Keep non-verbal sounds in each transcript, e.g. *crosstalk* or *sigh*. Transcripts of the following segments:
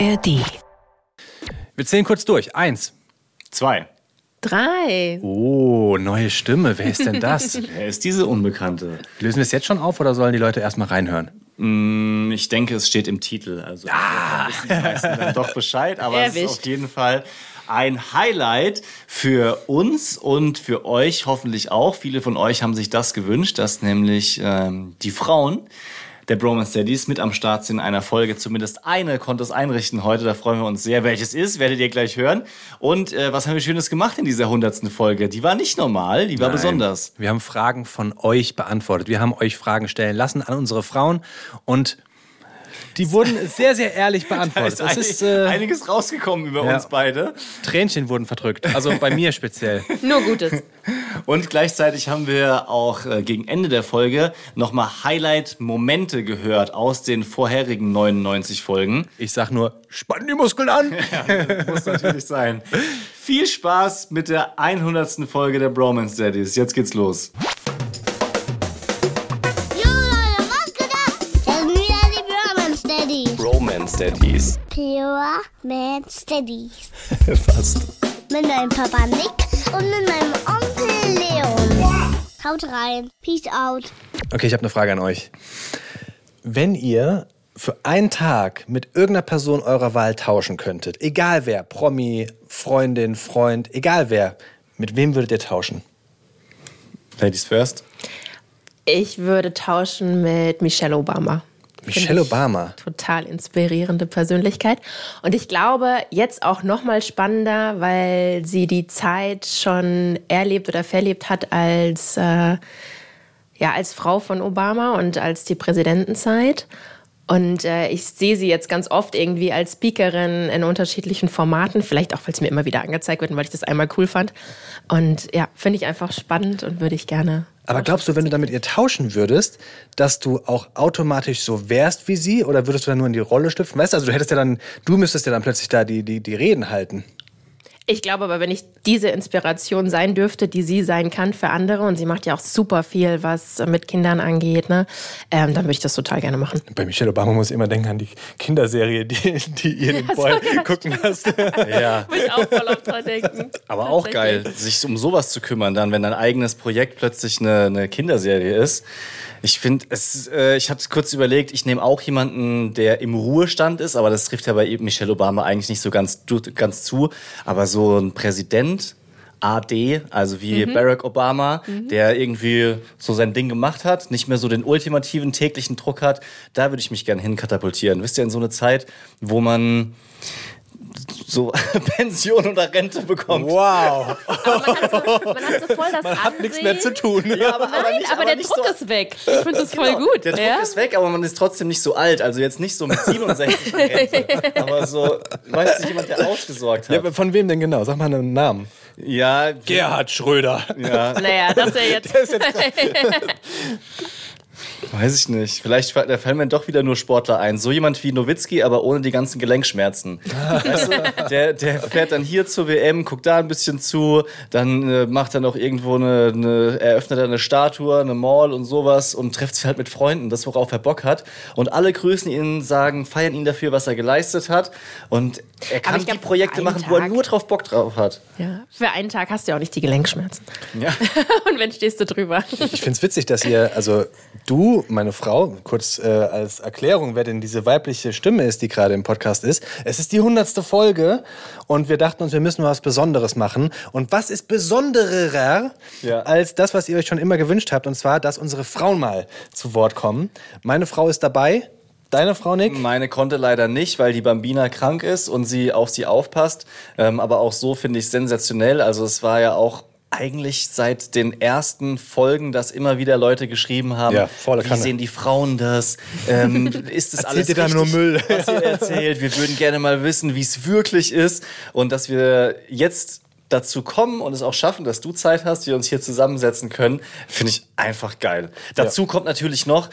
ARD. Wir zählen kurz durch. Eins. Zwei. Drei. Oh, neue Stimme. Wer ist denn das? *laughs* Wer ist diese Unbekannte? Lösen wir es jetzt schon auf oder sollen die Leute erstmal reinhören? Mm, Ich denke, es steht im Titel. Also ah. wissen die meisten dann doch Bescheid, aber es ist Erwischt. auf jeden Fall ein Highlight für uns und für euch hoffentlich auch. Viele von euch haben sich das gewünscht, dass nämlich ähm, die Frauen der Bromance Daddies mit am Start sind in einer Folge. Zumindest eine konnte es einrichten heute. Da freuen wir uns sehr. Welches ist, werdet ihr gleich hören. Und äh, was haben wir Schönes gemacht in dieser hundertsten Folge? Die war nicht normal, die war Nein. besonders. Wir haben Fragen von euch beantwortet. Wir haben euch Fragen stellen lassen an unsere Frauen und die wurden sehr, sehr ehrlich beantwortet. *laughs* Da Es ist ist, äh, einiges rausgekommen über ja. uns beide. Tränchen wurden verdrückt. Also bei mir speziell. *laughs* Nur Gutes. Und gleichzeitig haben wir auch äh, gegen Ende der Folge nochmal Highlight-Momente gehört aus den vorherigen 99 Folgen. Ich sag nur, spann die Muskeln an. *laughs* Muss natürlich sein. Viel Spaß mit der 100. Folge der Bromance Daddies. Jetzt geht's los. Daddies. *laughs* Pure Man Steadies. Fast. Mit meinem Papa Nick und mit meinem Onkel Leon. Haut rein. Peace out. Okay, ich habe eine Frage an euch. Wenn ihr für einen Tag mit irgendeiner Person eurer Wahl tauschen könntet, egal wer, Promi, Freundin, Freund, egal wer, mit wem würdet ihr tauschen? Ladies first. Ich würde tauschen mit Michelle Obama. Michelle Obama. Total inspirierende Persönlichkeit. Und ich glaube, jetzt auch noch mal spannender, weil sie die Zeit schon erlebt oder verlebt hat als, äh, ja, als Frau von Obama und als die Präsidentenzeit. Und äh, ich sehe sie jetzt ganz oft irgendwie als Speakerin in unterschiedlichen Formaten, vielleicht auch, weil es mir immer wieder angezeigt wird und weil ich das einmal cool fand. Und ja, finde ich einfach spannend und würde ich gerne. Aber glaubst du, wenn du dann mit ihr tauschen würdest, dass du auch automatisch so wärst wie sie oder würdest du dann nur in die Rolle schlüpfen? Weißt du, also du hättest ja dann, du müsstest ja dann plötzlich da die, die, die Reden halten. Ich glaube aber, wenn ich diese Inspiration sein dürfte, die sie sein kann für andere, und sie macht ja auch super viel, was mit Kindern angeht, ne, ähm, dann würde ich das total gerne machen. Bei Michelle Obama muss ich immer denken an die Kinderserie, die, die ihr den Boy gucken lasst. *laughs* Ja. Würde ich auch voll oft dran denken. Aber auch geil, sich um sowas zu kümmern, dann, wenn dein eigenes Projekt plötzlich eine, eine Kinderserie ist. Ich finde, es, äh, ich hatte kurz überlegt, ich nehme auch jemanden, der im Ruhestand ist, aber das trifft ja bei Michelle Obama eigentlich nicht so ganz, ganz zu. Aber so ein Präsident, AD, also wie Barack Obama, der irgendwie so sein Ding gemacht hat, nicht mehr so den ultimativen täglichen Druck hat, da würde ich mich gerne hinkatapultieren. Wisst ihr, in so eine Zeit, wo man so *laughs* Pension oder Rente bekommt. Wow. Aber man hat so, man hat so voll das Man hat nichts mehr zu tun. Ja, aber, Nein, nicht- aber, der nicht Druck so, ist weg. Ich finde das voll gut. Der Druck ja? ist weg, aber man ist trotzdem nicht so alt. Also jetzt nicht so mit 67 in Rente, *laughs* aber so, weißt du, jemand, der ausgesorgt Ja, hat. aber von wem denn genau? Sag mal einen Namen. Ja, Gerhard Schröder. ja, Naja, das *laughs* ist ja jetzt. Weiß ich nicht. Vielleicht da fallen mir doch wieder nur Sportler ein. So jemand wie Nowitzki, aber ohne die ganzen Gelenkschmerzen. *laughs* Weißt du, der, der fährt dann hier zur WM, guckt da ein bisschen zu, dann äh, macht er noch irgendwo eine, eine, eröffnet er eine Statue, eine Mall und sowas und trifft sich halt mit Freunden, das worauf er Bock hat. Und alle grüßen ihn, sagen, feiern ihn dafür, was er geleistet hat. Und er kann glaub, die Projekte machen, wo er Tag- nur drauf Bock drauf hat. Ja, für einen Tag hast du ja auch nicht die Gelenkschmerzen. Ja. *laughs* Und wenn stehst du drüber. Ich finde es witzig, dass ihr, also du, meine Frau, kurz äh, als Erklärung, wer denn diese weibliche Stimme ist, die gerade im Podcast ist. Es ist die hundertste Folge und wir dachten uns, wir müssen was Besonderes machen. Und was ist besonderer Ja. als das, was ihr euch schon immer gewünscht habt, und zwar, dass unsere Frauen mal zu Wort kommen. Meine Frau ist dabei. Deine Frau, Nick? Meine konnte leider nicht, weil die Bambina krank ist und sie auf sie aufpasst. Ähm, aber auch so finde ich sensationell. Also es war ja auch eigentlich seit den ersten Folgen, dass immer wieder Leute geschrieben haben, Ja, volle wie Kanne. sehen die Frauen das? Ähm, ist das alles ihr da nur richtig, Müll? was ihr *laughs* erzählt? Wir würden gerne mal wissen, wie es wirklich ist und dass wir jetzt dazu kommen und es auch schaffen, dass du Zeit hast, wir uns hier zusammensetzen können, finde ich einfach geil. Dazu kommt natürlich noch,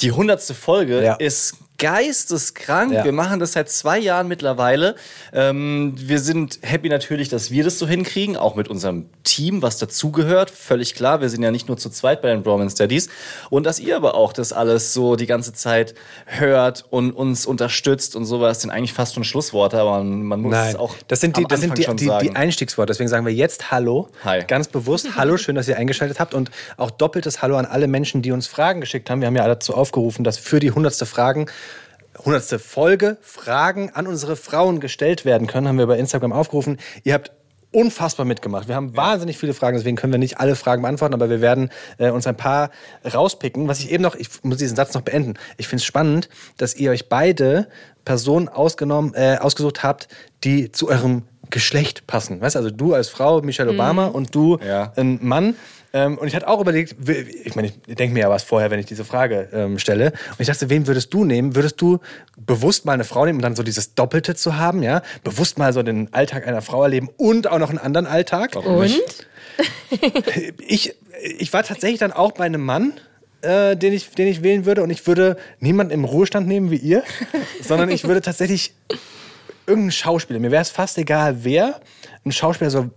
die hundertste Folge Ja. ist geisteskrank. Ja. Wir machen das seit zwei Jahren mittlerweile. Ähm, wir sind happy natürlich, dass wir das so hinkriegen, auch mit unserem Team, was dazugehört. Völlig klar, wir sind ja nicht nur zu zweit bei den Bromance Daddies. Und dass ihr aber auch das alles so die ganze Zeit hört und uns unterstützt und sowas, sind eigentlich fast schon Schlussworte, aber man, man muss es Nein, auch das sind die, am das sind die, schon die, sagen. die Einstiegsworte. Deswegen sagen wir jetzt Hallo. Hi. Ganz bewusst *laughs* Hallo, schön, dass ihr eingeschaltet habt. Und auch doppeltes Hallo an alle Menschen, die uns Fragen geschickt haben. Wir haben ja dazu aufgerufen, dass für die hundertste Fragen, hundertste Folge Fragen an unsere Frauen gestellt werden können. Haben wir bei Instagram aufgerufen. Ihr habt unfassbar mitgemacht. Wir haben wahnsinnig viele Fragen, deswegen können wir nicht alle Fragen beantworten, aber wir werden äh, uns ein paar rauspicken. Was ich eben noch, ich muss diesen Satz noch beenden. Ich finde es spannend, dass ihr euch beide Personen ausgenommen, äh, ausgesucht habt, die zu eurem Geschlecht passen. Weißt also du als Frau, Michelle Obama, und du Ja. ein Mann. Ähm, und ich hatte auch überlegt, ich meine, ich denke mir ja was vorher, wenn ich diese Frage ähm, stelle. Und ich dachte, wen würdest du nehmen? Würdest du bewusst mal eine Frau nehmen und dann so dieses Doppelte zu haben, ja? Bewusst mal so den Alltag einer Frau erleben und auch noch einen anderen Alltag? Und? *laughs* Ich, ich war tatsächlich dann auch bei einem Mann, äh, den, ich, den ich wählen würde. Und ich würde niemanden im Ruhestand nehmen wie ihr, *laughs* sondern ich würde tatsächlich irgendeinen Schauspieler. Mir wäre es fast egal, wer. Ein Schauspieler so.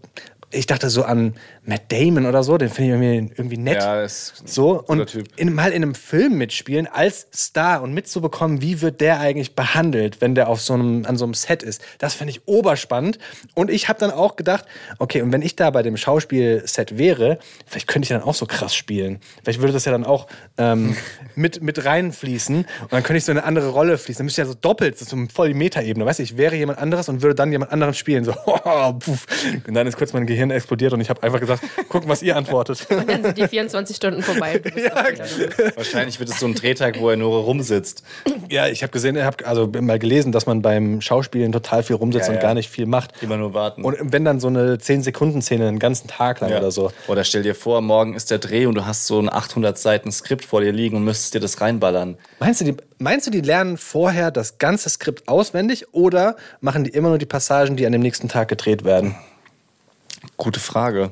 Ich dachte so an Matt Damon oder so, den finde ich irgendwie- nett. Ja, ist so und in, mal in einem Film mitspielen als Star und mitzubekommen, wie wird der eigentlich behandelt, wenn der auf so einem an so einem Set ist. Das finde ich oberspannend und ich habe dann auch gedacht, okay, und wenn ich da bei dem Schauspielset wäre, vielleicht könnte ich dann auch so krass spielen. Vielleicht würde das ja dann auch ähm, *laughs* mit mit reinfließen und dann könnte ich so in eine andere Rolle fließen. Dann müsste ich ja so doppelt, so voll die Metaebene, weißt du, ich wäre jemand anderes und würde dann jemand anderen spielen, so *laughs* puff. und dann ist kurz mein Gehirn explodiert und ich habe einfach gesagt, gucken, was ihr antwortet. Und dann sind die 24 Stunden vorbei. *laughs* Du bist auch wieder- Wahrscheinlich wird es so ein Drehtag, wo er nur rumsitzt. Ja, ich habe gesehen, ich habe also mal gelesen, dass man beim Schauspielen total viel rumsitzt Ja, und ja. gar nicht viel macht. Immer nur warten. Und wenn dann so eine 10-Sekunden-Szene einen ganzen Tag lang Ja. oder so. Oder stell dir vor, morgen ist der Dreh und du hast so ein 800 Seiten Skript vor dir liegen und müsstest dir das reinballern. Meinst du, die, meinst du, die lernen vorher das ganze Skript auswendig oder machen die immer nur die Passagen, die an dem nächsten Tag gedreht werden? Gute Frage.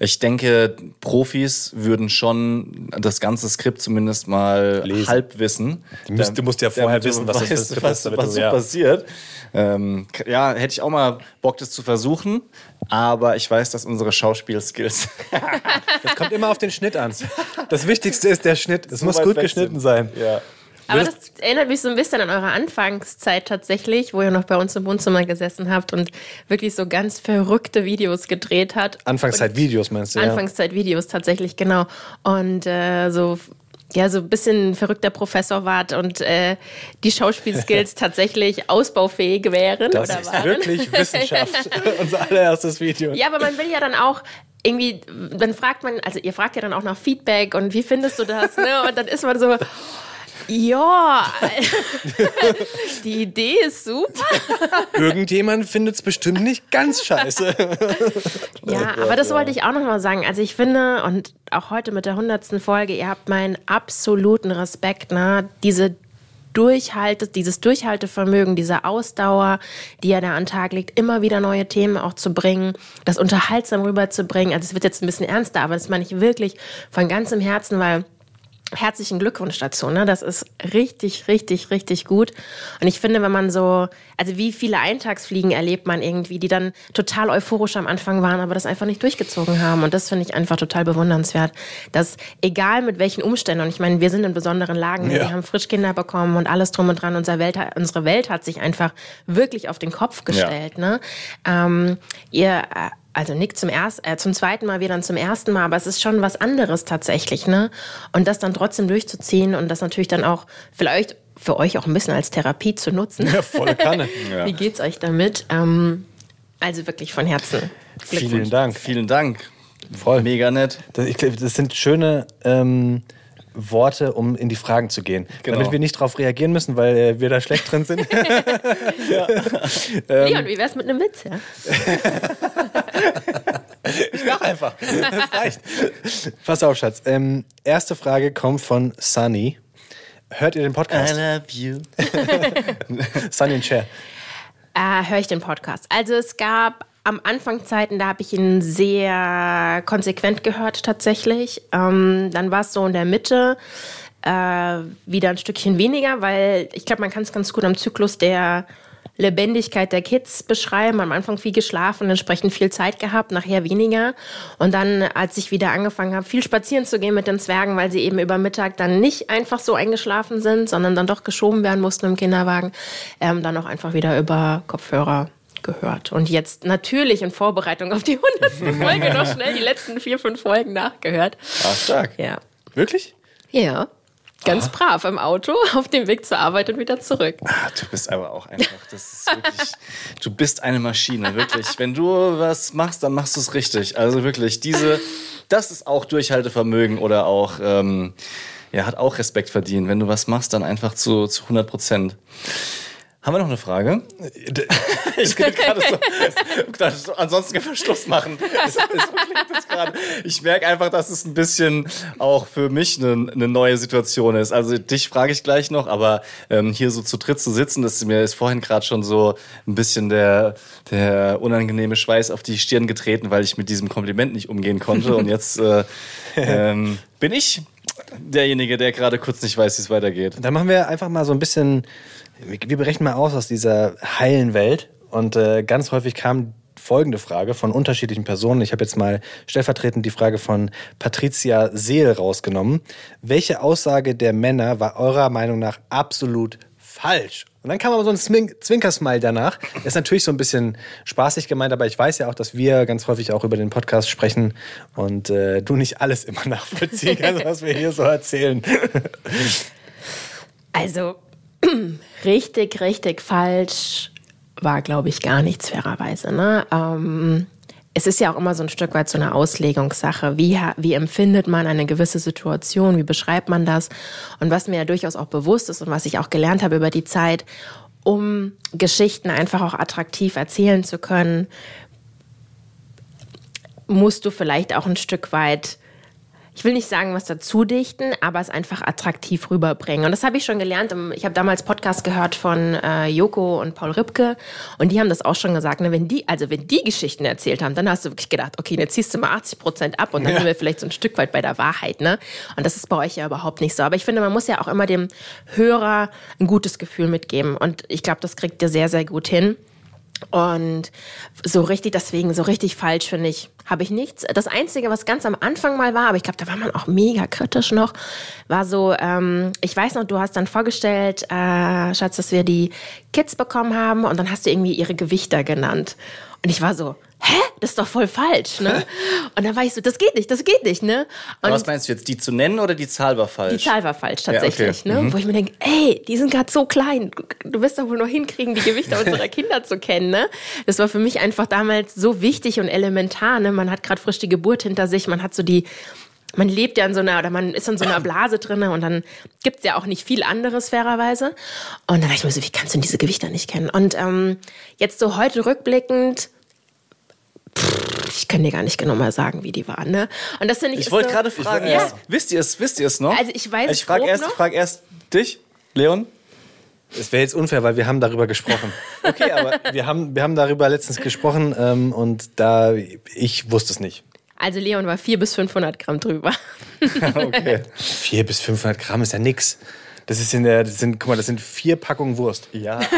Ich denke, Profis würden schon das ganze Skript zumindest mal Lesen. halb wissen. Du musst- du musst ja vorher damit wissen, was das weißt, Skript was, ist, damit was du- ja. passiert. Ähm, ja, hätte ich auch mal Bock, das zu versuchen. Aber ich weiß, dass unsere Schauspielskills *laughs* Das kommt immer auf den Schnitt an. Das Wichtigste ist der Schnitt. Es muss gut geschnitten sind. sein. Ja. Aber das erinnert mich so ein bisschen an eure Anfangszeit tatsächlich, wo ihr noch bei uns im Wohnzimmer gesessen habt und wirklich so ganz verrückte Videos gedreht habt. Anfangszeit-Videos meinst du? Anfangszeit-Videos tatsächlich, genau. Und äh, so ja, so ein bisschen verrückter Professor wart und äh, die Schauspielskills *laughs* tatsächlich ausbaufähig wären ja. Das oder ist waren. wirklich *laughs* Wissenschaft. Unser allererstes Video. Ja, aber man will ja dann auch irgendwie, dann fragt man, also ihr fragt ja dann auch nach Feedback und wie findest du das, ne? Und dann ist man so, ja, *laughs* die Idee ist super. Irgendjemand findet es bestimmt nicht ganz scheiße. *laughs* Ja, aber das wollte ich auch nochmal sagen. Also ich finde, und auch heute mit der hundertsten Folge, ihr habt meinen absoluten Respekt, ne? Diese Durchhalte, dieses Durchhaltevermögen, diese Ausdauer, die er da an Tag legt, immer wieder neue Themen auch zu bringen, das unterhaltsam rüberzubringen. Also es wird jetzt ein bisschen ernster, aber das meine ich wirklich von ganzem Herzen, weil herzlichen Glückwunsch dazu. Ne? Das ist richtig, richtig, richtig gut. Und ich finde, wenn man so, also wie viele Eintagsfliegen erlebt man irgendwie, die dann total euphorisch am Anfang waren, aber das einfach nicht durchgezogen haben. Und das finde ich einfach total bewundernswert. Dass egal mit welchen Umständen, und ich meine, wir sind in besonderen Lagen, ne? Ja. wir haben Frischkinder bekommen und alles drum und dran. Unsere Welt, hat- unsere Welt hat sich einfach wirklich auf den Kopf gestellt. Ne? Ähm, ihr also Nick zum ersten, äh, zum zweiten Mal, wir dann zum ersten Mal, aber es ist schon was anderes tatsächlich, ne? Und das dann trotzdem durchzuziehen und das natürlich dann auch vielleicht für euch auch ein bisschen als Therapie zu nutzen. Ja, volle Kanne. *laughs* Wie geht's euch damit? Ähm, also wirklich von Herzen. Vielen Dank. Vielen Dank. Voll. Mega nett. Das, ich glaube, das sind schöne ähm, Worte, um in die Fragen zu gehen. Genau. Damit wir nicht darauf reagieren müssen, weil äh, wir da schlecht drin sind. *laughs* *laughs* Leon, wie wär's mit einem Witz, ja? Ich mach einfach. Das reicht. Pass auf, Schatz. Ähm, erste Frage kommt von Sunny. Hört ihr den Podcast? love you. *laughs* Sunny and Cher. Äh, höre ich den Podcast. Also es gab am Anfang Zeiten, da habe ich ihn sehr konsequent gehört tatsächlich. Ähm, dann war es so in der Mitte. äh, wieder ein Stückchen weniger, weil ich glaube, man kann es ganz gut am Zyklus der Lebendigkeit der Kids beschreiben. Am Anfang viel geschlafen, entsprechend viel Zeit gehabt, nachher weniger. Und dann, als ich wieder angefangen habe, viel spazieren zu gehen mit den Zwergen, weil sie eben über Mittag dann nicht einfach so eingeschlafen sind, sondern dann doch geschoben werden mussten im Kinderwagen, ähm, dann auch einfach wieder über Kopfhörer gehört. Und jetzt natürlich in Vorbereitung auf die 100. Folge noch schnell die letzten vier, fünf Folgen nachgehört. Ah, stark. Ja. Wirklich? Ja. Ganz brav im Auto, *laughs* auf dem Weg zur Arbeit und wieder zurück. Ah, du bist aber auch einfach, das ist wirklich, du bist eine Maschine, wirklich. Wenn du was machst, dann machst du es richtig. Also wirklich, diese, das ist auch Durchhaltevermögen oder auch, ähm, ja, hat auch Respekt verdient. Wenn du was machst, dann einfach zu, zu 100 Prozent. Haben wir noch eine Frage? *laughs* Ich bin gerade *laughs* so, ansonsten können wir Schluss machen. Es, es. Ich merke einfach, dass es ein bisschen auch für mich eine, eine neue Situation ist. Also dich frage ich gleich noch, aber ähm, hier so zu dritt zu sitzen, das ist mir ist vorhin gerade schon so ein bisschen der, der unangenehme Schweiß auf die Stirn getreten, weil ich mit diesem Kompliment nicht umgehen konnte. Und jetzt äh, *laughs* ähm, bin ich derjenige, der gerade kurz nicht weiß, wie es weitergeht. Dann machen wir einfach mal so ein bisschen, wir berechnen mal aus aus dieser heilen Welt. Und äh, ganz häufig kam folgende Frage von unterschiedlichen Personen. Ich habe jetzt mal stellvertretend die Frage von Patricia Seel rausgenommen. Welche Aussage der Männer war eurer Meinung nach absolut falsch? Und dann kam aber so ein Zwink Zwinkersmile danach. Ist natürlich so ein bisschen spaßig gemeint, aber ich weiß ja auch, dass wir ganz häufig auch über den Podcast sprechen und äh, du nicht alles immer *laughs* nachvollziehen kannst, was wir hier so erzählen. Also *clears throat* richtig, richtig falsch war, glaube ich, gar nichts fairerweise. Ne? Ähm, es ist ja auch immer so ein Stück weit so eine Auslegungssache. Wie, wie empfindet man eine gewisse Situation? Wie beschreibt man das? Und was mir ja durchaus auch bewusst ist und was ich auch gelernt habe über die Zeit, um Geschichten einfach auch attraktiv erzählen zu können, musst du vielleicht auch ein Stück weit ich will nicht sagen, was dazu dichten, aber es einfach attraktiv rüberbringen. Und das habe ich schon gelernt. Ich habe damals Podcast gehört von äh, Joko und Paul Ripke und die haben das auch schon gesagt. Ne, wenn die, also wenn die Geschichten erzählt haben, dann hast du wirklich gedacht, okay, jetzt ziehst du mal 80 Prozent ab und dann ja. sind wir vielleicht so ein Stück weit bei der Wahrheit. Ne? Und das ist bei euch ja überhaupt nicht so. Aber ich finde, man muss ja auch immer dem Hörer ein gutes Gefühl mitgeben. Und ich glaube, das kriegt ihr sehr, sehr gut hin. Und so richtig, deswegen, so richtig falsch finde ich, habe ich nichts. Das Einzige, was ganz am Anfang mal war, aber ich glaube, da war man auch mega kritisch noch, war so, ähm, ich weiß noch, du hast dann vorgestellt, äh, Schatz, dass wir die Kids bekommen haben und dann hast du irgendwie ihre Gewichter genannt. Und ich war so, hä, das ist doch voll falsch, ne? Und dann war ich so, das geht nicht, das geht nicht, ne? Und was meinst du jetzt, die zu nennen oder die Zahl war falsch? Die Zahl war falsch tatsächlich, ja, okay. ne? Mhm. Wo ich mir denke, ey, die sind gerade so klein, du wirst doch wohl noch hinkriegen, die Gewichte unserer *laughs* Kinder zu kennen, ne? Das war für mich einfach damals so wichtig und elementar, ne? Man hat gerade frisch die Geburt hinter sich, man hat so die man lebt ja in so einer, oder man ist in so einer Blase drinne und dann gibt's ja auch nicht viel anderes, fairerweise. Und dann dachte ich mir so, wie kannst du diese Gewichter nicht kennen? Und ähm, jetzt so heute rückblickend, ich kann dir gar nicht genau mal sagen, wie die waren. Ne? Und das finde ich. Ich wollte so, gerade fragen, ja. wisst ihr es, wisst ihr es noch? Also ich weiß. Also ich frage erst, frag erst dich, Leon. Es wäre jetzt unfair, weil wir haben darüber gesprochen. *laughs* Okay, aber wir haben, wir haben darüber letztens gesprochen ähm, und da ich wusste es nicht. Also Leon war 400 bis 500 Gramm drüber. *laughs* okay. 400 bis 500 Gramm ist ja nix. Das ist in der, das sind, guck mal, das sind vier Packungen Wurst. Ja. *laughs*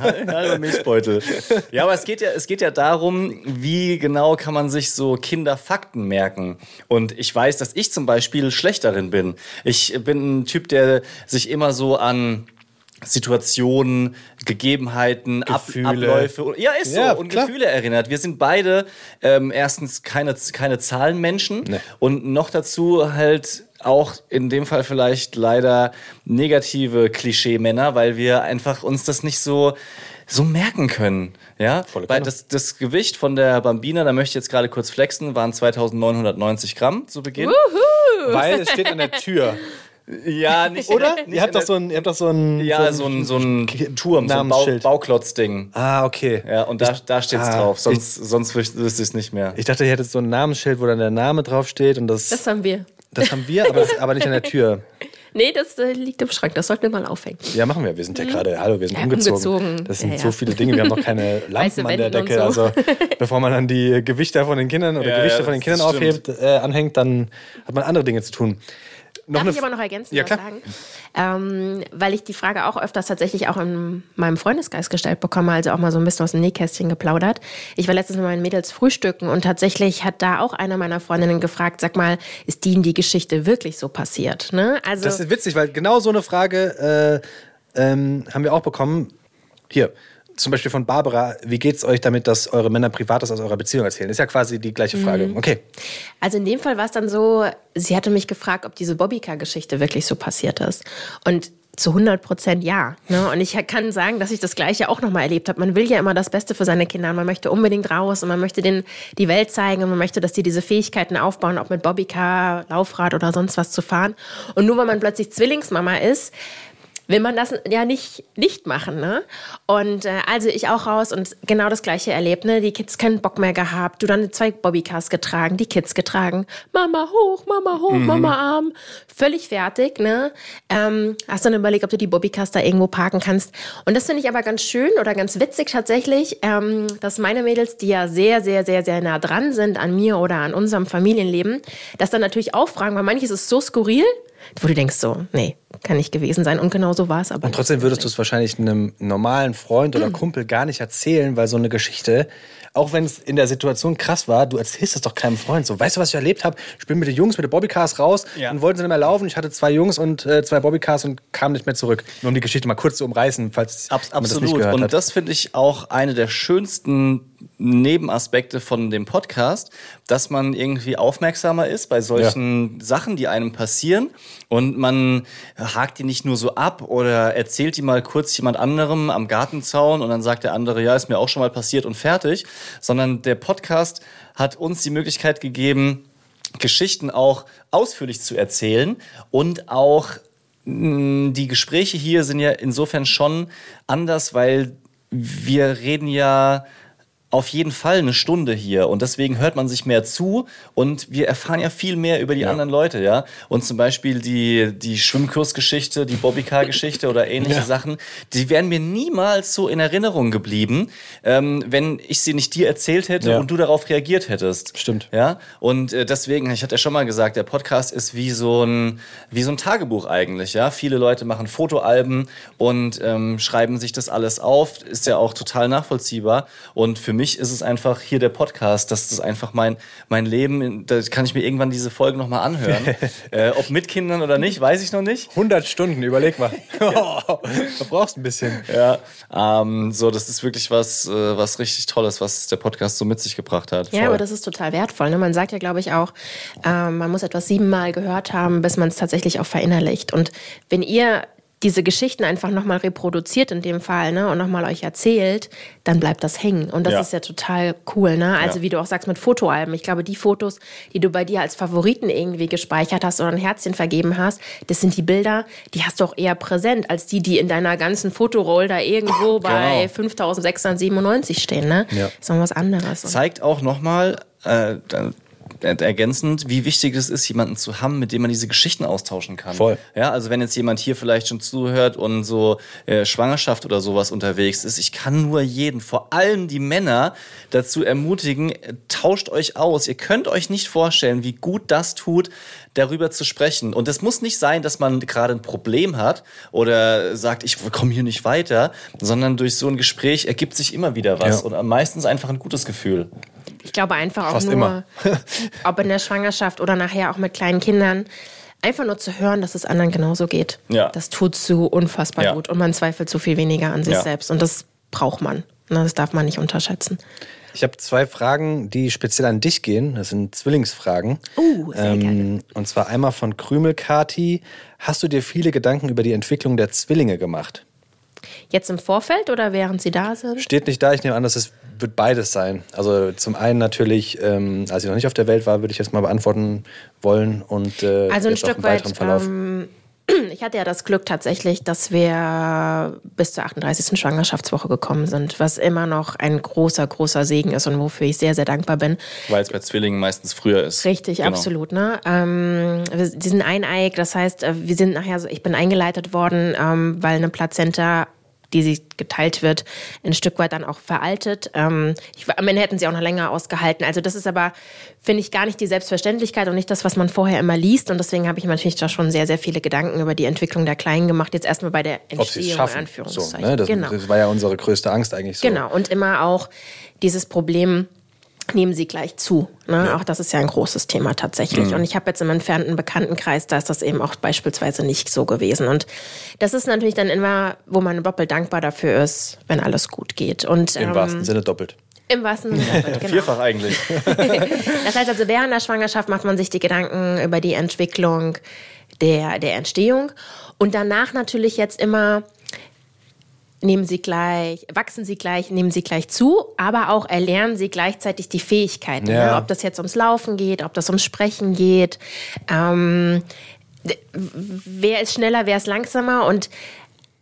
halber Milchbeutel. Ja, aber es geht ja, es geht ja darum, wie genau kann man sich so Kinderfakten merken. Und ich weiß, dass ich zum Beispiel schlecht darin bin. Ich bin ein Typ, der sich immer so an Situationen, Gegebenheiten, Gefühle. Abläufe. Ja, ist so. Ja, und klar. Gefühle erinnert. Wir sind beide ähm, erstens keine, keine Zahlenmenschen nee. und noch dazu halt auch in dem Fall vielleicht leider negative Klischee-Männer, weil wir einfach uns das nicht so so merken können. Ja, weil das, das Gewicht von der Bambina, da möchte ich jetzt gerade kurz flexen, waren 2990 Gramm zu Beginn. Wuhu. Weil es steht an der Tür. *laughs* Ja, nicht. Oder? Nicht ihr, habt doch so ein, ihr habt doch so ein. Ja, so ein, so ein Turm, so ein Bau, Bauklotzding. Ah, okay. Ja, und da, da steht's ah, drauf. Sonst, ich, sonst wüsste ich es nicht mehr. Ich dachte, ihr hättet so ein Namensschild, wo dann der Name draufsteht und das. Das haben wir. Das haben wir, aber, aber nicht an der Tür. *laughs* Nee, das äh, liegt im Schrank. Das sollten wir mal aufhängen. Ja, machen wir. Wir sind ja gerade, hallo, wir sind Ja, umgezogen. umgezogen. Das sind Ja, so ja. viele Dinge. Wir haben noch keine *laughs* Weiße Lampen an der Decke. so. Also, bevor man dann die Gewichter von den Kindern oder Ja, Gewichte ja, von den Kindern stimmt. aufhebt, äh, anhängt, dann hat man andere Dinge zu tun. Noch Darf eine ich aber noch ergänzen, Ja, was klar. sagen? Ähm, weil ich die Frage auch öfters tatsächlich auch in meinem Freundesgeist gestellt bekomme, also auch mal so ein bisschen aus dem Nähkästchen geplaudert. Ich war letztens mit meinen Mädels frühstücken und tatsächlich hat da auch eine meiner Freundinnen gefragt, sag mal, ist die in die Geschichte wirklich so passiert? Ne? Also, Das ist witzig, weil genau so eine Frage äh, ähm, haben wir auch bekommen. Hier, zum Beispiel von Barbara. Wie geht's euch damit, dass eure Männer Privates aus eurer Beziehung erzählen? Ist ja quasi die gleiche Frage. Mhm. Okay. Also in dem Fall war es dann so, sie hatte mich gefragt, ob diese Bobbycar-Geschichte wirklich so passiert ist. Und zu 100 Prozent ja. Ne? Und ich kann sagen, dass ich das Gleiche auch nochmal erlebt habe. Man will ja immer das Beste für seine Kinder. und Man möchte unbedingt raus und man möchte denen die Welt zeigen und man möchte, dass die diese Fähigkeiten aufbauen, ob mit Bobbycar, Laufrad oder sonst was zu fahren. Und nur weil man plötzlich Zwillingsmama ist, will man das ja nicht, nicht machen. Ne? Und äh, also ich auch raus und genau das gleiche erlebt. Ne? Die Kids keinen Bock mehr gehabt. Du dann zwei Bobbycars getragen, die Kids getragen. Mama hoch, Mama hoch, Mama arm. Völlig fertig. Ne? Ähm, hast dann überlegt, ob du die Bobbycars da irgendwo parken kannst. Und das finde ich aber ganz schön oder ganz witzig tatsächlich, ähm, dass meine Mädels, die ja sehr, sehr, sehr, sehr nah dran sind an mir oder an unserem Familienleben, das dann natürlich auch fragen, weil manches ist so skurril, wo du denkst so, nee, kann nicht gewesen sein. Und genau so war es aber. Und trotzdem würdest du es wahrscheinlich einem normalen Freund oder Kumpel gar nicht erzählen, weil so eine Geschichte, auch wenn es in der Situation krass war, du erzählst es doch keinem Freund. So, weißt du, was ich erlebt habe? Ich bin mit den Jungs, mit den Bobbycars raus Ja. und wollten sie nicht mehr laufen. Ich hatte zwei Jungs und äh, zwei Bobbycars und kam nicht mehr zurück. Nur um die Geschichte mal kurz zu umreißen, falls Abs man das nicht absolut. gehört Und hat. das finde ich auch eine der schönsten Nebenaspekte von dem Podcast, dass man irgendwie aufmerksamer ist bei solchen Sachen, die einem passieren und man hakt die nicht nur so ab oder erzählt die mal kurz jemand anderem am Gartenzaun und dann sagt der andere, ja, ist mir auch schon mal passiert und fertig, sondern der Podcast hat uns die Möglichkeit gegeben, Geschichten auch ausführlich zu erzählen und auch mh, die Gespräche hier sind ja insofern schon anders, weil wir reden ja auf jeden Fall eine Stunde hier und deswegen hört man sich mehr zu und wir erfahren ja viel mehr über die anderen Leute, ja. Und zum Beispiel die, die Schwimmkursgeschichte, die Bobbycar-Geschichte oder ähnliche Sachen, die wären mir niemals so in Erinnerung geblieben, ähm, wenn ich sie nicht dir erzählt hätte Ja. und du darauf reagiert hättest. Stimmt. Ja, und äh, deswegen, ich hatte ja schon mal gesagt, der Podcast ist wie so ein, wie so ein Tagebuch eigentlich. Ja, viele Leute machen Fotoalben und ähm, schreiben sich das alles auf. Ist ja auch total nachvollziehbar. Und für mich ist es einfach hier der Podcast. Das ist einfach mein, mein Leben. Da kann ich mir irgendwann diese Folgen nochmal anhören. *laughs* äh, ob mit Kindern oder nicht, weiß ich noch nicht. 100 Stunden, überleg mal. *laughs* du brauchst ein bisschen. Ja, ähm, so, das ist wirklich was, äh, was richtig Tolles, was der Podcast so mit sich gebracht hat. Ja, Voll. aber das ist total wertvoll. Ne? Man sagt ja, glaube ich, auch, ähm, man muss etwas siebenmal gehört haben, bis man es tatsächlich auch verinnerlicht. Und wenn ihr diese Geschichten einfach nochmal reproduziert in dem Fall ne, und nochmal euch erzählt, dann bleibt das hängen. Und das Ja. ist ja total cool. Ne? Also Ja. wie du auch sagst mit Fotoalben. Ich glaube, die Fotos, die du bei dir als Favoriten irgendwie gespeichert hast oder ein Herzchen vergeben hast, das sind die Bilder, die hast du auch eher präsent, als die, die in deiner ganzen Fotoroll da irgendwo bei 5697 stehen. Ne? Ja. Ist noch was anderes. zeigt auch nochmal, äh, ergänzend, wie wichtig es ist, jemanden zu haben, mit dem man diese Geschichten austauschen kann. Voll. Ja, also wenn jetzt jemand hier vielleicht schon zuhört und so äh, Schwangerschaft oder sowas unterwegs ist, ich kann nur jeden, vor allem die Männer, dazu ermutigen, äh, tauscht euch aus. Ihr könnt euch nicht vorstellen, wie gut das tut, darüber zu sprechen. Und es muss nicht sein, dass man gerade ein Problem hat oder sagt, ich komme hier nicht weiter, sondern durch so ein Gespräch ergibt sich immer wieder was Ja. und meistens einfach ein gutes Gefühl. Ich glaube einfach auch Fast nur, immer. *laughs* ob in der Schwangerschaft oder nachher auch mit kleinen Kindern, einfach nur zu hören, dass es anderen genauso geht. Ja. Das tut so unfassbar Ja. gut und man zweifelt so viel weniger an sich Ja. selbst und das braucht man. Ne, Das darf man nicht unterschätzen. Ich habe zwei Fragen, die speziell an dich gehen. Das sind Zwillingsfragen. Uh, sehr gerne. Und zwar einmal von Krümelkati. Hast du dir viele Gedanken über die Entwicklung der Zwillinge gemacht? Jetzt im Vorfeld oder während sie da sind? Steht nicht da, ich nehme an, dass es wird beides sein. Also zum einen natürlich, ähm, als ich noch nicht auf der Welt war, würde ich jetzt mal beantworten wollen und äh, Also ein Stück weit weiteren Verlauf. ähm, *clears throat* ich hatte ja das Glück tatsächlich, dass wir bis zur 38. Schwangerschaftswoche gekommen sind, was immer noch ein großer, großer Segen ist und wofür ich sehr, sehr dankbar bin. Weil es bei Zwillingen meistens früher ist. Richtig, Genau. absolut. Ne? Ähm, wir- die sind eineig, das heißt, äh, wir sind nachher, so, ich bin eingeleitet worden, ähm, weil eine Plazenta die sie geteilt wird, ein Stück weit dann auch veraltet. Ähm, ich, am Ende hätten sie auch noch länger ausgehalten. Also das ist aber, finde ich, gar nicht die Selbstverständlichkeit und nicht das, was man vorher immer liest. Und deswegen habe ich mir natürlich da schon sehr, sehr viele Gedanken über die Entwicklung der Kleinen gemacht. Jetzt erstmal bei der Ob Entstehung, in schaffen. So, Anführungszeichen. ne? das, genau. das war ja unsere größte Angst eigentlich so. Genau, und immer auch dieses Problem, nehmen sie gleich zu. Ne? Auch das ist ja ein großes Thema tatsächlich. Mhm. Und ich habe jetzt im entfernten Bekanntenkreis, da ist das eben auch beispielsweise nicht so gewesen. Und das ist natürlich dann immer, wo man doppelt dankbar dafür ist, wenn alles gut geht. Und Im ähm, wahrsten Sinne doppelt. im wahrsten Sinne doppelt, *laughs* genau. Vierfach eigentlich. *laughs* Das heißt also, während der Schwangerschaft macht man sich die Gedanken über die Entwicklung der, der Entstehung. Und danach natürlich jetzt immer, nehmen sie gleich, wachsen sie gleich, nehmen sie gleich zu, aber auch erlernen sie gleichzeitig die Fähigkeiten. Ja. Ne? Ob das jetzt ums Laufen geht, ob das ums Sprechen geht. Ähm, wer ist schneller, wer ist langsamer und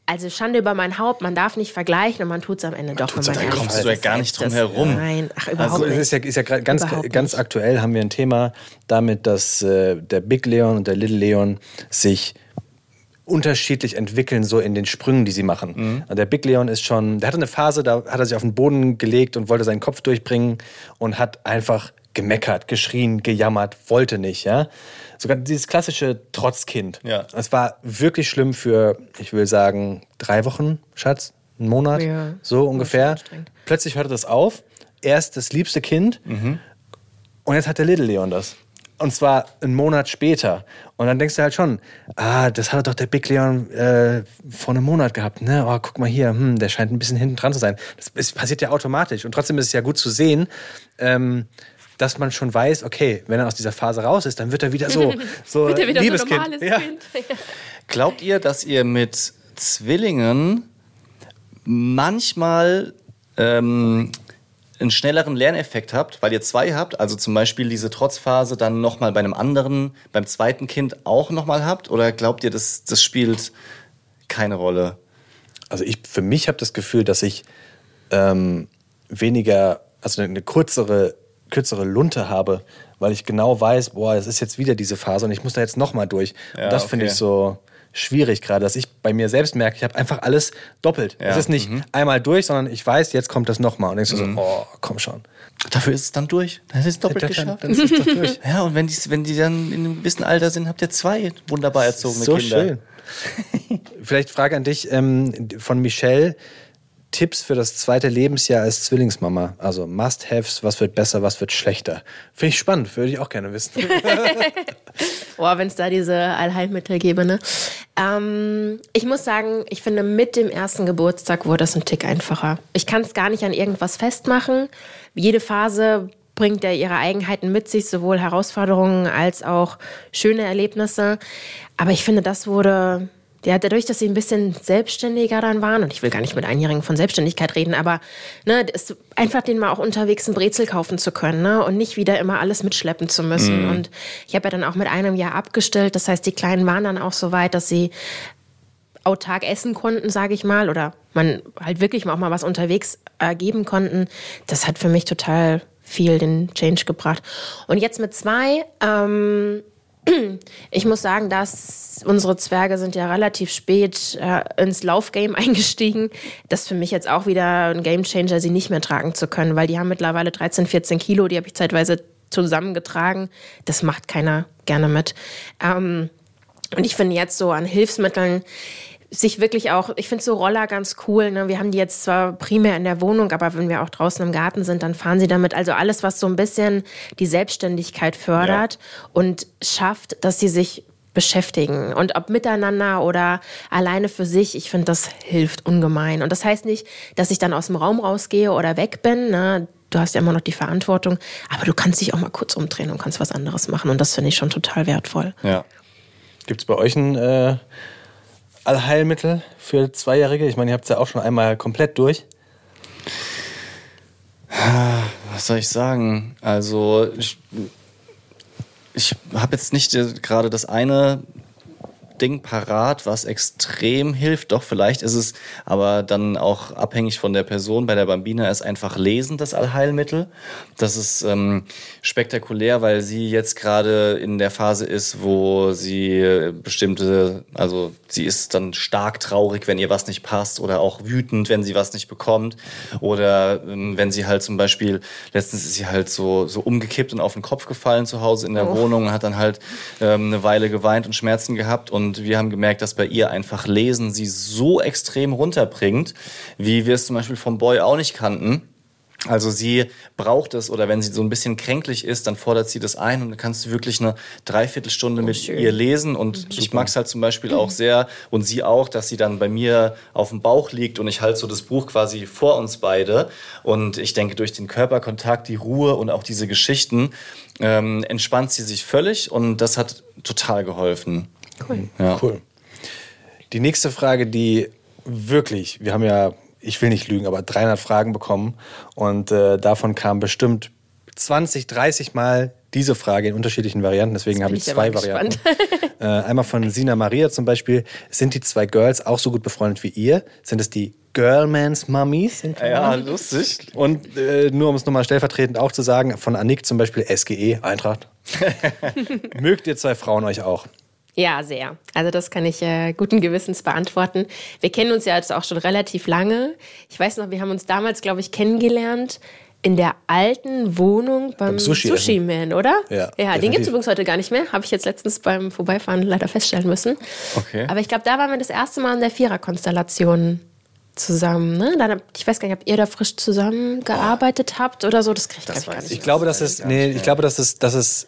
also Schande über mein Haupt, man darf nicht vergleichen und man tut es am Ende doch, man Fall. ist. Kommst du ja gar nicht drum herum. Nein, ach, überhaupt Also es nicht. ist ja, ist ja ganz, Überhaupt ganz aktuell haben wir ein Thema damit, dass äh, der Big Leon und der Little Leon sich unterschiedlich entwickeln, so in den Sprüngen, die sie machen. Mhm. Also Der Big Leon ist schon, der hatte eine Phase, da hat er sich auf den Boden gelegt und wollte seinen Kopf durchbringen und hat einfach gemeckert, geschrien, gejammert, wollte nicht, ja. Sogar dieses klassische Trotzkind. Ja. Es war wirklich schlimm für, ich will sagen, drei Wochen, Schatz, einen Monat, Ja. so ungefähr. Plötzlich hörte das auf. Er ist das liebste Kind. Und jetzt hat der Little Leon das. Und zwar einen Monat später. Und dann denkst du halt schon, ah, das hat doch der Big Leon äh, vor einem Monat gehabt. Ne? Oh, guck mal hier, hm, der scheint ein bisschen hinten dran zu sein. Das ist, passiert ja automatisch. Und trotzdem ist es ja gut zu sehen, ähm, dass man schon weiß, okay, wenn er aus dieser Phase raus ist, dann wird er wieder so, *laughs* so Wird er wieder so ein Liebeskind. normales ja. Kind. *laughs* Glaubt ihr, dass ihr mit Zwillingen manchmal ähm, einen schnelleren Lerneffekt habt, weil ihr zwei habt, also zum Beispiel diese Trotzphase dann nochmal bei einem anderen, beim zweiten Kind auch nochmal habt? Oder glaubt ihr, das, das spielt keine Rolle? Also ich für mich habe das Gefühl, dass ich ähm, weniger, also eine kürzere, kürzere Lunte habe, weil ich genau weiß, boah, es ist jetzt wieder diese Phase und ich muss da jetzt nochmal durch. Ja, und das finde okay. ich so schwierig gerade, dass ich bei mir selbst merke, ich habe einfach alles doppelt. Ja, Es ist nicht einmal durch, sondern ich weiß, jetzt kommt das nochmal. Und denkst du so, oh, komm schon. Dafür ist es dann durch. Dann ist es doppelt Dann, geschafft. dann ist es doch *laughs* durch. Ja, und wenn die, wenn die dann in einem gewissen Alter sind, habt ihr zwei wunderbar erzogene so Kinder. schön. *laughs* Vielleicht Frage an dich ähm, von Michelle. Tipps für das zweite Lebensjahr als Zwillingsmama. Also Must-Haves, was wird besser, was wird schlechter. Finde ich spannend, würde ich auch gerne wissen. *laughs* Boah, wenn es da diese Allheilmittel gäbe, ne? Ähm, ich muss sagen, ich finde, mit dem ersten Geburtstag wurde es ein Tick einfacher. Ich kann es gar nicht an irgendwas festmachen. Jede Phase bringt ja ihre Eigenheiten mit sich, sowohl Herausforderungen als auch schöne Erlebnisse. Aber ich finde, das wurde, ja, dadurch, dass sie ein bisschen selbstständiger dann waren, und ich will gar nicht mit Einjährigen von Selbstständigkeit reden, aber ne, ist einfach denen mal auch unterwegs ein Brezel kaufen zu können ne, und nicht wieder immer alles mitschleppen zu müssen. Und ich habe ja dann auch mit einem Jahr abgestellt. Das heißt, die Kleinen waren dann auch so weit, dass sie autark essen konnten, sage ich mal, oder man halt wirklich auch mal was unterwegs äh, geben konnten. Das hat für mich total viel den Change gebracht. Und jetzt mit zwei, ähm, *clears throat* ich muss sagen, dass unsere Zwerge sind ja relativ spät äh, ins Laufgame *laughs* eingestiegen. Das ist für mich jetzt auch wieder ein Gamechanger, sie nicht mehr tragen zu können, weil die haben mittlerweile 13, 14 Kilo, die habe ich zeitweise zusammengetragen. Das macht keiner gerne mit. Ähm, und ich finde jetzt so an Hilfsmitteln sich wirklich auch, ich finde so Roller ganz cool. Ne? Wir haben die jetzt zwar primär in der Wohnung, aber wenn wir auch draußen im Garten sind, dann fahren sie damit. Also alles, was so ein bisschen die Selbstständigkeit fördert und schafft, dass sie sich beschäftigen. Und ob miteinander oder alleine für sich, ich finde, das hilft ungemein. Und das heißt nicht, dass ich dann aus dem Raum rausgehe oder weg bin. Ne? Du hast ja immer noch die Verantwortung, aber du kannst dich auch mal kurz umdrehen und kannst was anderes machen. Und das finde ich schon total wertvoll. Ja. Gibt es bei euch ein äh, Allheilmittel für Zweijährige? Ich meine, ihr habt es ja auch schon einmal komplett durch. Was soll ich sagen? Also, ich, ich habe jetzt nicht gerade das eine Ding parat, was extrem hilft. Doch, vielleicht ist es aber dann auch abhängig von der Person. Bei der Bambina ist einfach Lesen das Allheilmittel. Das ist ähm, spektakulär, weil sie jetzt gerade in der Phase ist, wo sie bestimmte, also sie ist dann stark traurig, wenn ihr was nicht passt oder auch wütend, wenn sie was nicht bekommt oder ähm, wenn sie halt zum Beispiel, letztens ist sie halt so, so umgekippt und auf den Kopf gefallen zu Hause in der Oh. Wohnung und hat dann halt ähm, eine Weile geweint und Schmerzen gehabt und wir haben gemerkt, dass bei ihr einfach Lesen sie so extrem runterbringt, wie wir es zum Beispiel vom Boy auch nicht kannten. Also sie braucht es oder wenn sie so ein bisschen kränklich ist, dann fordert sie das ein und dann kannst du wirklich eine Dreiviertelstunde mit ihr lesen. Und ich mag es halt zum Beispiel auch sehr und sie auch, dass sie dann bei mir auf dem Bauch liegt und ich halte so das Buch quasi vor uns beide. Und ich denke durch den Körperkontakt, die Ruhe und auch diese Geschichten ähm, entspannt sie sich völlig und das hat total geholfen. Cool. Ja. Cool. Die nächste Frage, die wirklich, wir haben ja, ich will nicht lügen, aber 300 Fragen bekommen und äh, davon kam bestimmt 20, 30 Mal diese Frage in unterschiedlichen Varianten. Deswegen habe ich zwei Varianten. *laughs* äh, einmal von Sina Maria zum Beispiel. Sind die zwei Girls auch so gut befreundet wie ihr? Sind es die Girlmans Mummies? Ja, lustig. Und äh, nur um es nochmal stellvertretend auch zu sagen, von Annick zum Beispiel SGE, Eintracht. *laughs* Mögt ihr zwei Frauen euch auch? Ja, sehr. Also das kann ich äh, guten Gewissens beantworten. Wir kennen uns ja jetzt auch schon relativ lange. Ich weiß noch, wir haben uns damals, glaube ich, kennengelernt in der alten Wohnung beim, Beim Sushi Sushi Man, oder? Ja, Ja, den gibt es übrigens heute gar nicht mehr. Habe ich jetzt letztens beim Vorbeifahren leider feststellen müssen. Okay. Aber ich glaube, da waren wir das erste Mal in der Viererkonstellation zusammen. Ne? Dann, hab- ich weiß gar nicht, ob ihr da frisch zusammengearbeitet habt oder so. Das kriege ich, glaub ich gar nicht. Ich glaube, dass es, nee, ich glaube, dass es, dass es,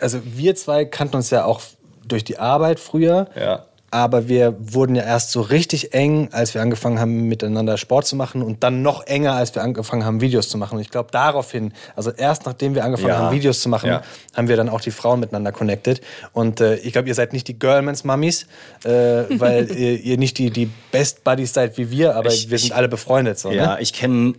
also wir zwei kannten uns ja auch durch die Arbeit früher. Ja. Aber wir wurden ja erst so richtig eng, als wir angefangen haben, miteinander Sport zu machen und dann noch enger, als wir angefangen haben, Videos zu machen. Und ich glaube, daraufhin, also erst nachdem wir angefangen Ja. haben, Videos zu machen, Ja. haben wir dann auch die Frauen miteinander connected. Und äh, ich glaube, ihr seid nicht die Girlmans Mummies, äh, *laughs* weil ihr, ihr nicht die, die Best Buddies seid wie wir, aber Ich- wir sind ich- alle befreundet. So, Ja, ne? ich kenne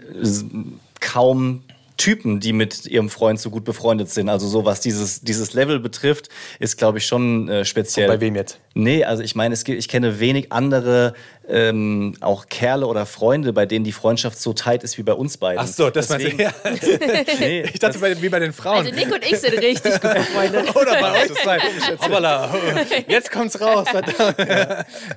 kaum Typen, die mit ihrem Freund so gut befreundet sind. Also so was dieses, dieses Level betrifft, ist glaube ich schon äh, speziell. Bei wem jetzt? Nee, also ich meine, es gibt, ich kenne wenig andere ähm, auch Kerle oder Freunde, bei denen die Freundschaft so tight ist wie bei uns beiden. Ach so, das meinst du. Deswegen- Ja. *laughs* Nee, Ich dachte, bei, wie bei den Frauen. Also Nick und ich sind richtig gut befreundet. *laughs* Oder bei euch zwei. Hoppala. Jetzt kommt's raus.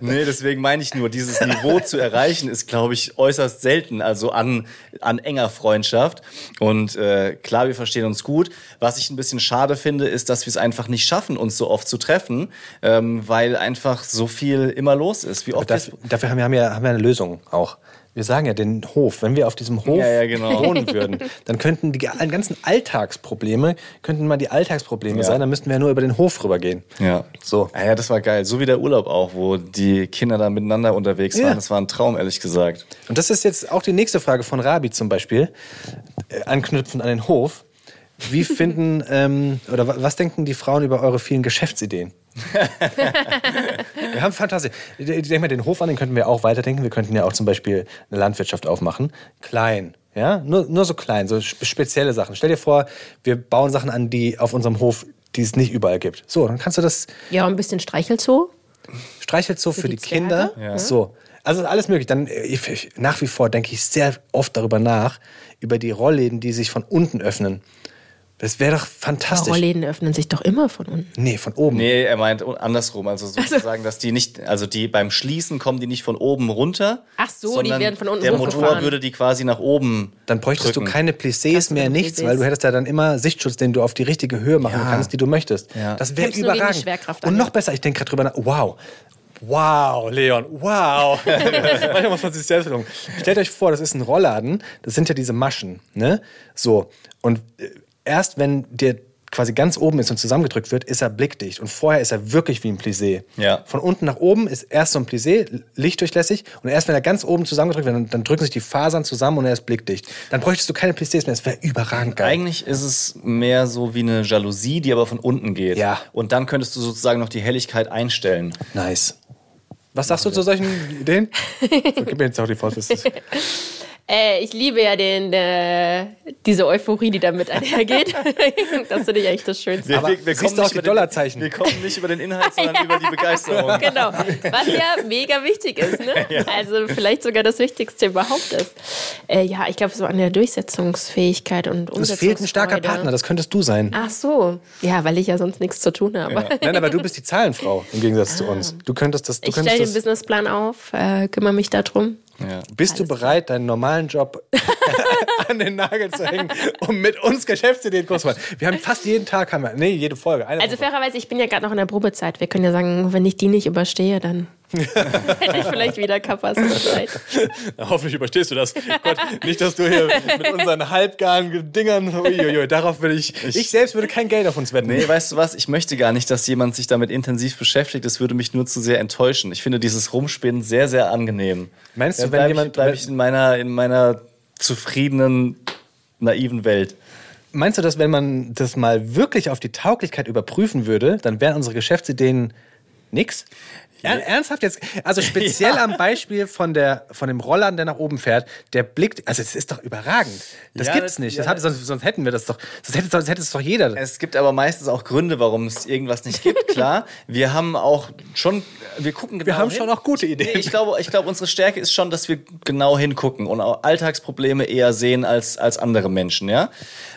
Nee, deswegen meine ich nur, dieses Niveau zu erreichen, ist, glaube ich, äußerst selten, also an, an enger Freundschaft. Und äh, klar, wir verstehen uns gut. Was ich ein bisschen schade finde, ist, dass wir es einfach nicht schaffen, uns so oft zu treffen, ähm, weil einfach so viel immer los ist. Wie oft Das, wir- haben wir, haben, wir, haben wir eine Lösung auch. Wir sagen ja den Hof. Wenn wir auf diesem Hof Ja, ja, genau. wohnen würden, *laughs* dann könnten die ganzen Alltagsprobleme, könnten mal die Alltagsprobleme Ja. sein, dann müssten wir nur über den Hof rübergehen. Ja. So. Ah ja, das war geil. So wie der Urlaub auch, wo die Kinder da miteinander unterwegs Ja. waren. Das war ein Traum, ehrlich gesagt. Und das ist jetzt auch die nächste Frage von Rabi zum Beispiel, äh, anknüpfend an den Hof. Wie finden *laughs* ähm, oder wa- was denken die Frauen über eure vielen Geschäftsideen? *laughs* wir haben Fantasie. Ich denke mal, den Hof an, den könnten wir auch weiterdenken. Wir könnten ja auch zum Beispiel eine Landwirtschaft aufmachen. Klein. Ja, nur, nur so klein, so spe- spezielle Sachen. Stell dir vor, wir bauen Sachen an, die auf unserem Hof, die es nicht überall gibt. So, dann kannst du das Ja, ein bisschen Streichelzoo. Streichelzoo für, die die, Kinder. Zwerge? So. Also alles möglich. Dann äh, ich, ich, nach wie vor denke ich sehr oft darüber nach, über die Rollläden, die sich von unten öffnen. Das wäre doch fantastisch. Rollläden öffnen sich doch immer von unten. Nee, von oben. Nee, er meint andersrum. Also sozusagen, dass die nicht, also die beim Schließen kommen die nicht von oben runter. Ach so, die werden von unten Der Motor würde die quasi nach oben. Dann bräuchtest drücken. du keine Plissés mehr, nichts, Plissés. weil du hättest ja dann immer Sichtschutz, den du auf die richtige Höhe machen Ja. kannst, die du möchtest. Ja. Das wäre Kämpfst nur gegen die überragend. Schwerkraft Und noch besser, ich denke gerade drüber nach. Wow. Wow, Leon, wow. *laughs* Manchmal muss man sich selbst. Stellt euch vor, das ist ein Rollladen, das sind ja diese Maschen, ne? So. Und äh, erst wenn der quasi ganz oben ist und zusammengedrückt wird, ist er blickdicht. Und vorher ist er wirklich wie ein Plissé. Ja. Von unten nach oben ist erst so ein Plissé, lichtdurchlässig. Und erst wenn er ganz oben zusammengedrückt wird, dann, dann drücken sich die Fasern zusammen und er ist blickdicht. Dann bräuchtest du keine Plissés mehr. Das wäre überragend geil. Eigentlich ist es mehr so wie eine Jalousie, die aber von unten geht. Ja. Und dann könntest du sozusagen noch die Helligkeit einstellen. Nice. Was sagst du zu solchen Ideen? *laughs* So, gib mir jetzt auch die Faust. *laughs* Äh, ich liebe ja den, äh, diese Euphorie, die damit einhergeht. *laughs* das finde ich echt das Schönste. Wir, Aber wir, wir, kommen nicht die über den, Dollarzeichen? wir kommen nicht über den Inhalt, sondern *laughs* über die Begeisterung. genau. Was ja mega wichtig ist, ne? *laughs* Also vielleicht sogar das Wichtigste überhaupt ist. Äh, ja, ich glaube, so an der Durchsetzungsfähigkeit und Es fehlt ein starker. Partner, das könntest du sein. Ach so. Ja, weil ich ja sonst nichts zu tun habe. Nein, aber du bist die Zahlenfrau im Gegensatz zu uns. Du könntest das. Du Ich stelle den Businessplan auf, äh, kümmere mich darum. Ja. bist du Alles bereit, deinen normalen Job *laughs* an den Nagel zu hängen, um mit uns Geschäftsideen groß zu machen? Wir haben fast jeden Tag, haben wir, nee, jede Folge. Eine Also Woche. fairerweise, ich bin ja gerade noch in der Probezeit. Wir können ja sagen, wenn ich die nicht überstehe, dann hätte *laughs* ich vielleicht wieder Kapazität. *laughs* Hoffentlich überstehst du das. Gott, nicht, dass du hier mit unseren halbgaren Dingern. Uiuiui, darauf würde ich. Ich selbst würde kein Geld auf uns wetten. Nee, weißt du was? Ich möchte gar nicht, dass jemand sich damit intensiv beschäftigt. Das würde mich nur zu sehr enttäuschen. Ich finde dieses Rumspinnen sehr, sehr angenehm. Meinst du, Da wenn bleib jemand- Ich, bleib ich in meiner, in meiner zufriedenen, naiven Welt. Meinst du, dass wenn man das mal wirklich auf die Tauglichkeit überprüfen würde, dann wären unsere Geschäftsideen nix? Er, ernsthaft jetzt? Also *laughs* speziell am Beispiel von, der, von dem Roller, der nach oben fährt, der blickt, also es ist doch überragend. Das Ja, gibt's das- nicht. ja. Das hat, sonst, sonst hätten wir das doch. Sonst hätte, sonst hätte es doch jeder. Es gibt aber meistens auch Gründe, warum es irgendwas nicht gibt, klar. *laughs* Wir haben auch schon, wir gucken genau Wir haben hin. schon auch gute Ideen. Nee, ich glaube, ich glaube, unsere Stärke ist schon, dass wir genau hingucken und auch Alltagsprobleme eher sehen als, als andere Menschen, ja.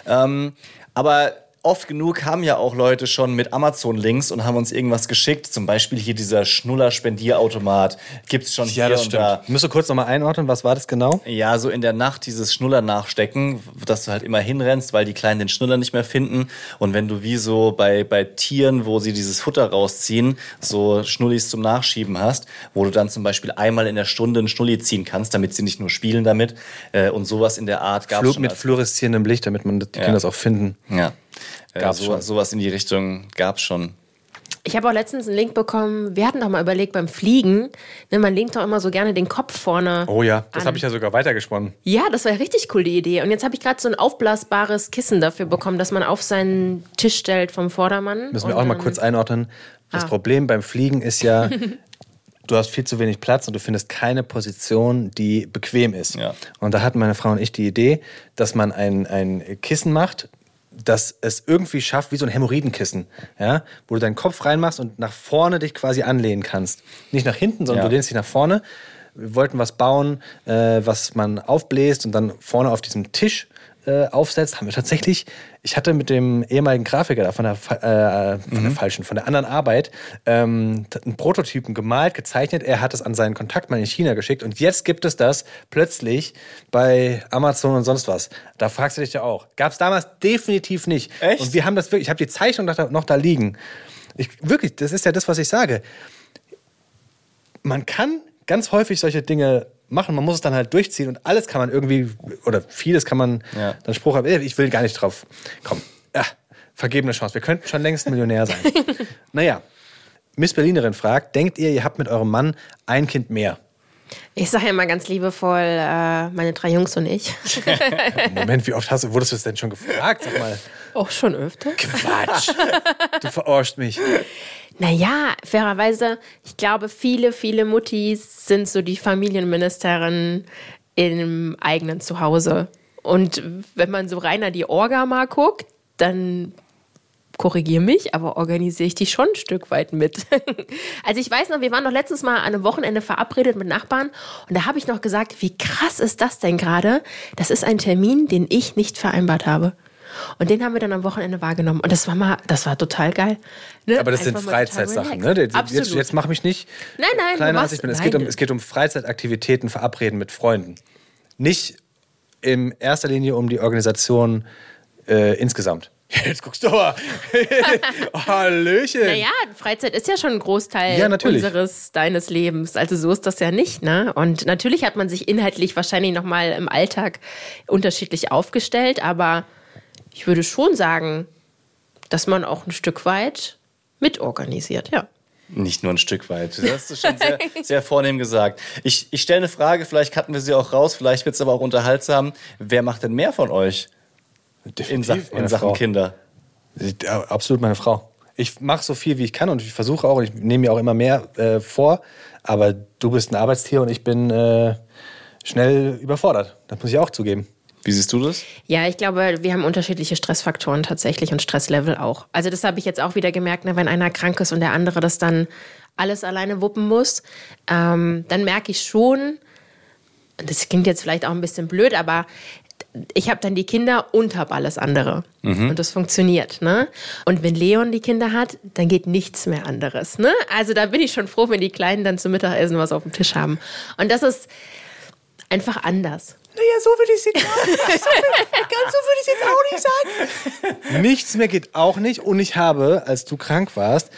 Ähm, aber oft genug haben ja auch Leute schon mit Amazon-Links und haben uns irgendwas geschickt. Zum Beispiel hier dieser Schnuller-Spendierautomat gibt's schon hier und da. Musst du kurz nochmal einordnen, was war das genau? Ja, so in der Nacht dieses Schnuller nachstecken, dass du halt immer hinrennst, weil die Kleinen den Schnuller nicht mehr finden. Und wenn du wie so bei, bei Tieren, wo sie dieses Futter rausziehen, so Schnullis zum Nachschieben hast, wo du dann zum Beispiel einmal in der Stunde einen Schnulli ziehen kannst, damit sie nicht nur spielen damit. Äh, und sowas in der Art gab es Flug schon. mit fluoreszierendem Licht, damit man die Kinder das auch finden. ja. Äh, Gab's so, schon. Sowas in die Richtung gab's schon. Ich habe auch letztens einen Link bekommen. Wir hatten doch mal überlegt beim Fliegen, ne, man legt doch immer so gerne den Kopf vorne. Oh ja, das habe ich ja sogar weitergesponnen. Ja, das war eine richtig coole Idee. Und jetzt habe ich gerade so ein aufblasbares Kissen dafür bekommen, das man auf seinen Tisch stellt vom Vordermann. Müssen wir auch mal kurz einordnen. Das Ah. Problem beim Fliegen ist ja, *laughs* du hast viel zu wenig Platz und du findest keine Position, die bequem ist. Ja. Und da hatten meine Frau und ich die Idee, dass man ein, ein Kissen macht, das es irgendwie schafft, wie so ein Hämorrhoidenkissen, ja, wo du deinen Kopf reinmachst und nach vorne dich quasi anlehnen kannst. Nicht nach hinten, sondern Ja. du lehnst dich nach vorne. Wir wollten was bauen, äh, was man aufbläst und dann vorne auf diesem Tisch äh, aufsetzt. Haben wir tatsächlich, ich hatte mit dem ehemaligen Grafiker da von der, äh, von der falschen, von der anderen Arbeit, ähm, einen Prototypen gemalt, gezeichnet. Er hat es an seinen Kontaktmann in China geschickt und jetzt gibt es das plötzlich bei Amazon und sonst was. Da fragst du dich ja auch. Gab es damals definitiv nicht. Echt? Und wir haben das wirklich, ich habe die Zeichnung noch da, noch da liegen. Ich, wirklich, das ist ja das, was ich sage man kann ganz häufig solche Dinge machen. Man muss es dann halt durchziehen und alles kann man irgendwie, oder vieles kann man Ja. dann Spruch haben. Ich will gar nicht drauf. Komm, ja, vergebene Chance. Wir könnten schon längst Millionär sein. *laughs* naja, Miss Berlinerin fragt, denkt ihr, ihr habt mit eurem Mann ein Kind mehr? Ich sage ja mal ganz liebevoll, äh, meine drei Jungs und ich. *laughs* Moment, wie oft hast du, wurdest du es denn schon gefragt? Sag mal, Auch schon öfter. Quatsch. Du verarscht mich. Naja, fairerweise, ich glaube, viele, viele Muttis sind so die Familienministerin im eigenen Zuhause. Und wenn man so reiner die Orga mal guckt, dann korrigiere mich, aber organisiere ich die schon ein Stück weit mit. *laughs* also ich weiß noch, wir waren noch letztens mal an einem Wochenende verabredet mit Nachbarn und da habe ich noch gesagt, wie krass ist das denn gerade? Das ist ein Termin, den ich nicht vereinbart habe. Und den haben wir dann am Wochenende wahrgenommen. Und das war mal, das war total geil. Ne? Aber das sind Einfach total Freizeitsachen, ne? Jetzt, jetzt, jetzt mach mich nicht Nein, nein, kleiner als ich bin. Es, nein. geht um, es geht um Freizeitaktivitäten, Verabreden mit Freunden. Nicht in erster Linie um die Organisation äh, insgesamt. Jetzt guckst du aber. *laughs* Hallöchen. Naja, Freizeit ist ja schon ein Großteil Ja, unseres, deines Lebens. Also so ist das ja nicht, ne? Und natürlich hat man sich inhaltlich wahrscheinlich nochmal im Alltag unterschiedlich aufgestellt, aber ich würde schon sagen, dass man auch ein Stück weit mitorganisiert, ja. Nicht nur ein Stück weit. Das hast du schon sehr, *laughs* sehr vornehm gesagt. Ich, ich stelle eine Frage, vielleicht cutten wir sie auch raus, vielleicht wird es aber auch unterhaltsam. Wer macht denn mehr von euch in, Definitiv in meine Sachen Frau. Kinder? Ja, absolut meine Frau. Ich mache so viel, wie ich kann und ich versuche auch, ich nehme mir auch immer mehr äh, vor, aber du bist ein Arbeitstier und ich bin, äh, schnell überfordert. Das muss ich auch zugeben. Wie siehst du das? Ja, ich glaube, wir haben unterschiedliche Stressfaktoren tatsächlich und Stresslevel auch. Also das habe ich jetzt auch wieder gemerkt, ne, wenn einer krank ist und der andere das dann alles alleine wuppen muss, ähm, dann merke ich schon, das klingt jetzt vielleicht auch ein bisschen blöd, aber ich habe dann die Kinder und habe alles andere. Und das funktioniert. Ne? Und wenn Leon die Kinder hat, dann geht nichts mehr anderes. Ne? Also da bin ich schon froh, wenn die Kleinen dann zum Mittagessen was auf dem Tisch haben. Und das ist einfach anders. Naja, so würde ich es jetzt auch nicht Ganz so würde ich es jetzt auch nicht sagen. Nichts mehr geht auch nicht. Und ich habe, als du krank warst,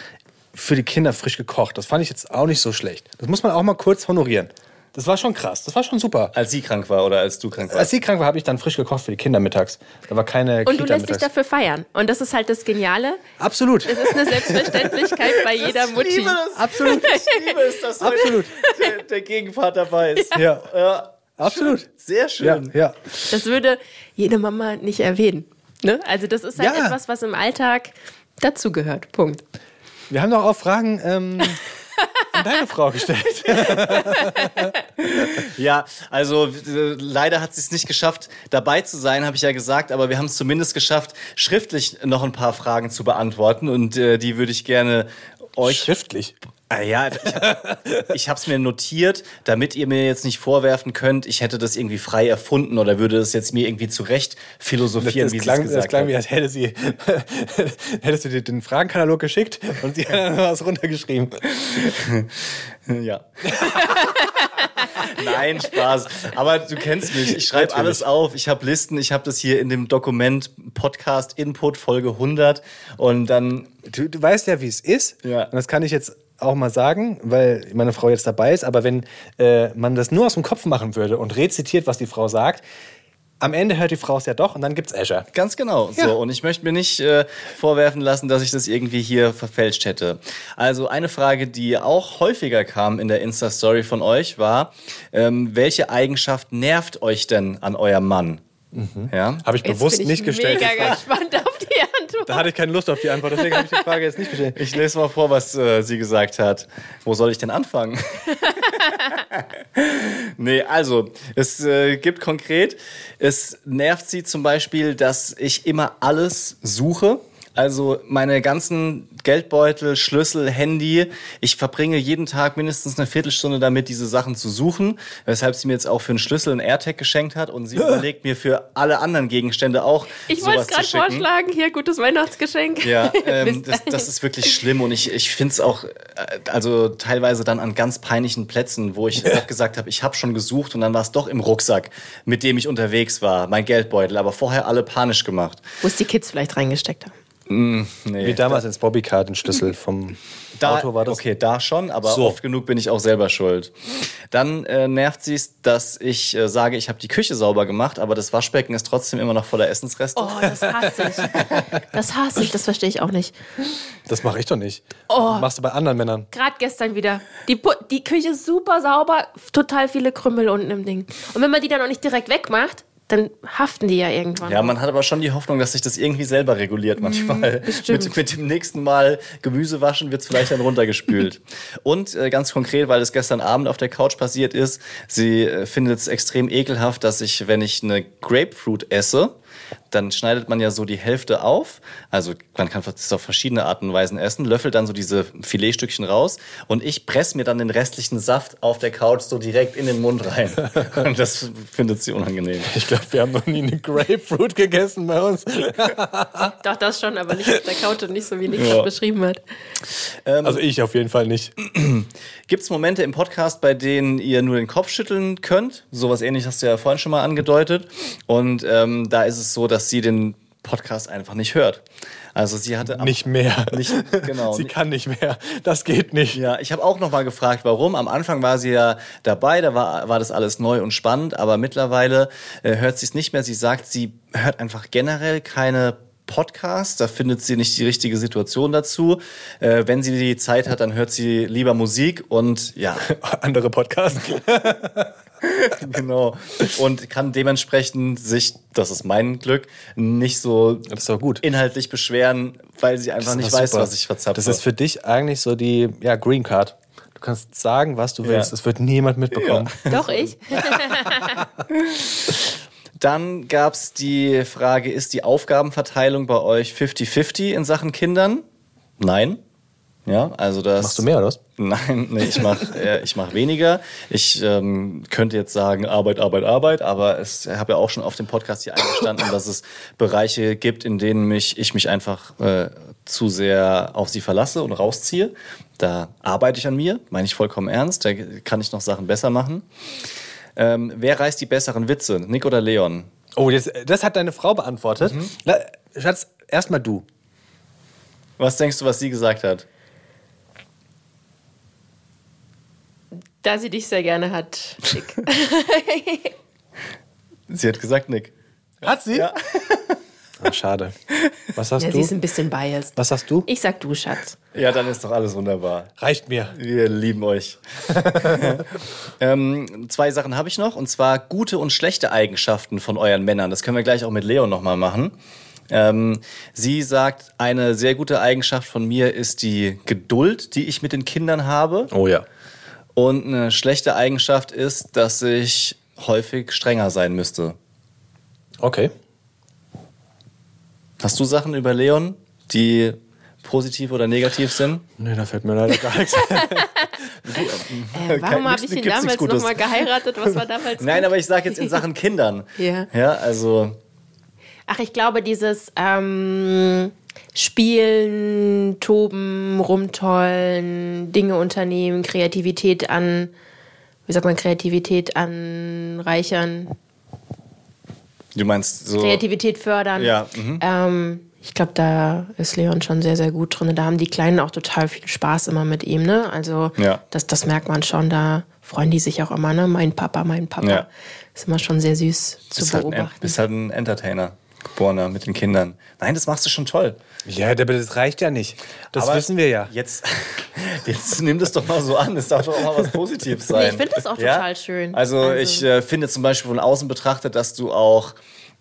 für die Kinder frisch gekocht. Das fand ich jetzt auch nicht so schlecht. Das muss man auch mal kurz honorieren. Das war schon krass. Das war schon super. Als sie krank war oder als du krank warst? Als sie krank war, habe ich dann frisch gekocht für die Kinder mittags. Da war keine Und du Kita lässt dich mittags. dafür feiern. Und das ist halt das Geniale. Absolut. Es ist eine Selbstverständlichkeit bei *laughs* jeder Mutti. Absolut. Ich liebe es, dass *laughs* Absolut. der, der Gegenpart dabei ist. Ja. Ja, Absolut. sehr Ja, schön. ja. Das würde jede Mama nicht erwähnen. Ne? Also das ist halt Ja. etwas, was im Alltag dazugehört. Punkt. Wir haben doch auch Fragen ähm, *laughs* an deine Frau gestellt. *laughs* Ja, also äh, leider hat sie es nicht geschafft, dabei zu sein, habe ich ja gesagt, aber wir haben es zumindest geschafft, schriftlich noch ein paar Fragen zu beantworten und äh, die würde ich gerne euch Schriftlich. Ah ja, ich habe es mir notiert, damit ihr mir jetzt nicht vorwerfen könnt, ich hätte das irgendwie frei erfunden oder würde das jetzt mir irgendwie zurecht Das, philosophieren, das, wie sie klang, es das gesagt klang hat. wie, als hätte sie, *laughs* hättest du dir den Fragenkatalog geschickt und sie hat *laughs* was runtergeschrieben. *laughs* Ja. Nein, Spaß. Aber du kennst mich. Ich schreibe alles auf. Ich habe Listen. Ich habe das hier in dem Dokument Podcast Input Folge 100. Und dann, Du, du weißt ja, wie es ist. Ja. Und das kann ich jetzt auch mal sagen, weil meine Frau jetzt dabei ist. Aber wenn äh, man das nur aus dem Kopf machen würde und rezitiert, was die Frau sagt, am Ende hört die Frau es ja doch und dann gibt's Azure. ganz genau. Ja. So. Und ich möchte mir nicht äh, vorwerfen lassen, dass ich das irgendwie hier verfälscht hätte. Also eine Frage, die auch häufiger kam in der Insta-Story von euch, war, ähm, welche Eigenschaft nervt euch denn an eurem Mann? Ja? Habe ich Jetzt bewusst bin ich nicht gestellt. Mega gespannt auf die Antwort. Da hatte ich keine Lust auf die Antwort, deswegen habe ich die Frage jetzt nicht gestellt. Ich lese mal vor, was äh, sie gesagt hat. Wo soll ich denn anfangen? *laughs* nee, also, es äh, gibt konkret, es nervt sie zum Beispiel, dass ich immer alles suche. Also meine ganzen Geldbeutel, Schlüssel, Handy. Ich verbringe jeden Tag mindestens eine Viertelstunde damit, diese Sachen zu suchen. Weshalb sie mir jetzt auch für einen Schlüssel einen AirTag geschenkt hat und sie *laughs* überlegt mir für alle anderen Gegenstände auch. Ich wollte es gerade vorschlagen. Hier, gutes Weihnachtsgeschenk. Ja, *laughs* ähm, das, das ist wirklich schlimm und ich, ich finde es auch, äh, also teilweise dann an ganz peinlichen Plätzen, wo ich *laughs* auch gesagt habe, ich habe schon gesucht und dann war es doch im Rucksack, mit dem ich unterwegs war, mein Geldbeutel, aber vorher alle panisch gemacht. Wo es die Kids vielleicht reingesteckt haben. Nee, Wie damals ins Bobbycar den Schlüssel vom da, Auto war das. Okay, da schon, aber So. oft genug bin ich auch selber schuld. Dann äh, nervt sie es, dass ich äh, sage, ich habe die Küche sauber gemacht, aber das Waschbecken ist trotzdem immer noch voller Essensreste. Oh, das hasse ich. Das hasse ich, das verstehe ich auch nicht. Das mache ich doch nicht. Oh. Das machst du bei anderen Männern. Gerade gestern wieder. Die, die Küche ist super sauber, total viele Krümel unten im Ding. Und wenn man die dann auch nicht direkt wegmacht, dann haften die ja irgendwann. Ja, man hat aber schon die Hoffnung, dass sich das irgendwie selber reguliert manchmal. bestimmt. mit, mit dem nächsten Mal Gemüse waschen wird es vielleicht dann runtergespült. *laughs* Und äh, ganz konkret, weil es gestern Abend auf der Couch passiert ist, sie äh, findet es extrem ekelhaft, dass ich, wenn ich eine Grapefruit esse, dann schneidet man ja so die Hälfte auf. Also man kann das auf verschiedene Arten und Weisen essen, löffelt dann so diese Filetstückchen raus und ich presse mir dann den restlichen Saft auf der Couch so direkt in den Mund rein. *laughs* Und das findet sie unangenehm. Ich glaube, wir haben noch nie eine Grapefruit gegessen bei uns. *laughs* Doch, das schon, aber nicht auf der Couch und nicht so, wie Nick Ja. das beschrieben hat. Also ich auf jeden Fall nicht. *clears throat* Gibt es Momente im Podcast, bei denen ihr nur den Kopf schütteln könnt? Sowas ähnliches hast du ja vorhin schon mal angedeutet. Und ähm, da ist es so, dass sie den Podcast einfach nicht hört. Also sie hatte am- Nicht mehr. Nicht, genau. *laughs* Sie kann nicht mehr. Das geht nicht. Ja, ich habe auch noch mal gefragt, warum. Am Anfang war sie ja dabei, da war, war das alles neu und spannend, aber mittlerweile äh, hört sie es nicht mehr. Sie sagt, sie hört einfach generell keine Podcasts, da findet sie nicht die richtige Situation dazu. Äh, wenn sie die Zeit hat, dann hört sie lieber Musik und ja, *laughs* Andere Podcasts. *laughs* *laughs* genau. Und kann dementsprechend sich, das ist mein Glück, nicht so inhaltlich beschweren, weil sie einfach nicht weiß, super. was ich verzapfe. Das ist für dich eigentlich so die ja, Green Card. Du kannst sagen, was du willst. Es wird niemand mitbekommen. Doch ich. *laughs* Dann gab es die Frage, ist die Aufgabenverteilung bei euch 50-50 in Sachen Kindern? Nein. Ja, also das. Machst du mehr, oder was? *laughs* Nein, nee, ich mache äh, ich mach weniger. Ich ähm, könnte jetzt sagen Arbeit, Arbeit, Arbeit, aber es habe ja auch schon auf dem Podcast hier eingestanden, dass es Bereiche gibt, in denen mich, ich mich einfach äh, zu sehr auf sie verlasse und rausziehe. Da arbeite ich an mir, meine ich vollkommen ernst. Da kann ich noch Sachen besser machen. Ähm, wer reißt die besseren Witze, Nick oder Leon? Oh, jetzt, das hat deine Frau beantwortet. Na, Schatz, erstmal du. Was denkst du, was sie gesagt hat? Da sie dich sehr gerne hat. Nick. *laughs* Sie hat gesagt Nick. Hat sie? Ja. Ach, schade. Was hast Ja, sie ist du? ein bisschen biased. Was hast du? Ich sag du, Schatz. Ja, dann ist doch alles wunderbar. Reicht mir. Wir lieben euch. *laughs* ähm, zwei Sachen habe ich noch, und zwar gute und schlechte Eigenschaften von euren Männern. Das können wir gleich auch mit Leon nochmal machen. Ähm, sie sagt, eine sehr gute Eigenschaft von mir ist die Geduld, die ich mit den Kindern habe. Oh ja. Und eine schlechte Eigenschaft ist, dass ich häufig strenger sein müsste. Okay. Hast du Sachen über Leon, die positiv oder negativ sind? Nee, da fällt mir leider gar nichts. Äh, warum habe ich ihn damals nochmal geheiratet? Was war damals? Nein, gut? aber ich sage jetzt in Sachen *laughs* Kindern. Ja. Ja, also Ach, ich glaube, dieses ähm, Spielen, Toben, Rumtollen, Dinge unternehmen, Kreativität an, wie sagt man, Kreativität anreichern, du meinst so. Kreativität fördern. Ja, mhm. Ähm, ich glaube, da ist Leon schon sehr, sehr gut drin. Da haben die Kleinen auch total viel Spaß immer mit ihm, ne? Also Ja. das, das merkt man schon, da freuen die sich auch immer, ne? Mein Papa, mein Papa. Ja. Ist immer schon sehr süß zu bist halt, ein, beobachten. bist halt ein Entertainer, geborener mit den Kindern. Nein, das machst du schon toll. ja, aber das reicht ja nicht. Das Aber wissen wir ja. Jetzt, *laughs* jetzt nimm das doch mal so an. Es darf doch auch mal was Positives sein. Nee, ich finde das auch total schön. Also, Also- ich äh, finde zum Beispiel von außen betrachtet, dass du auch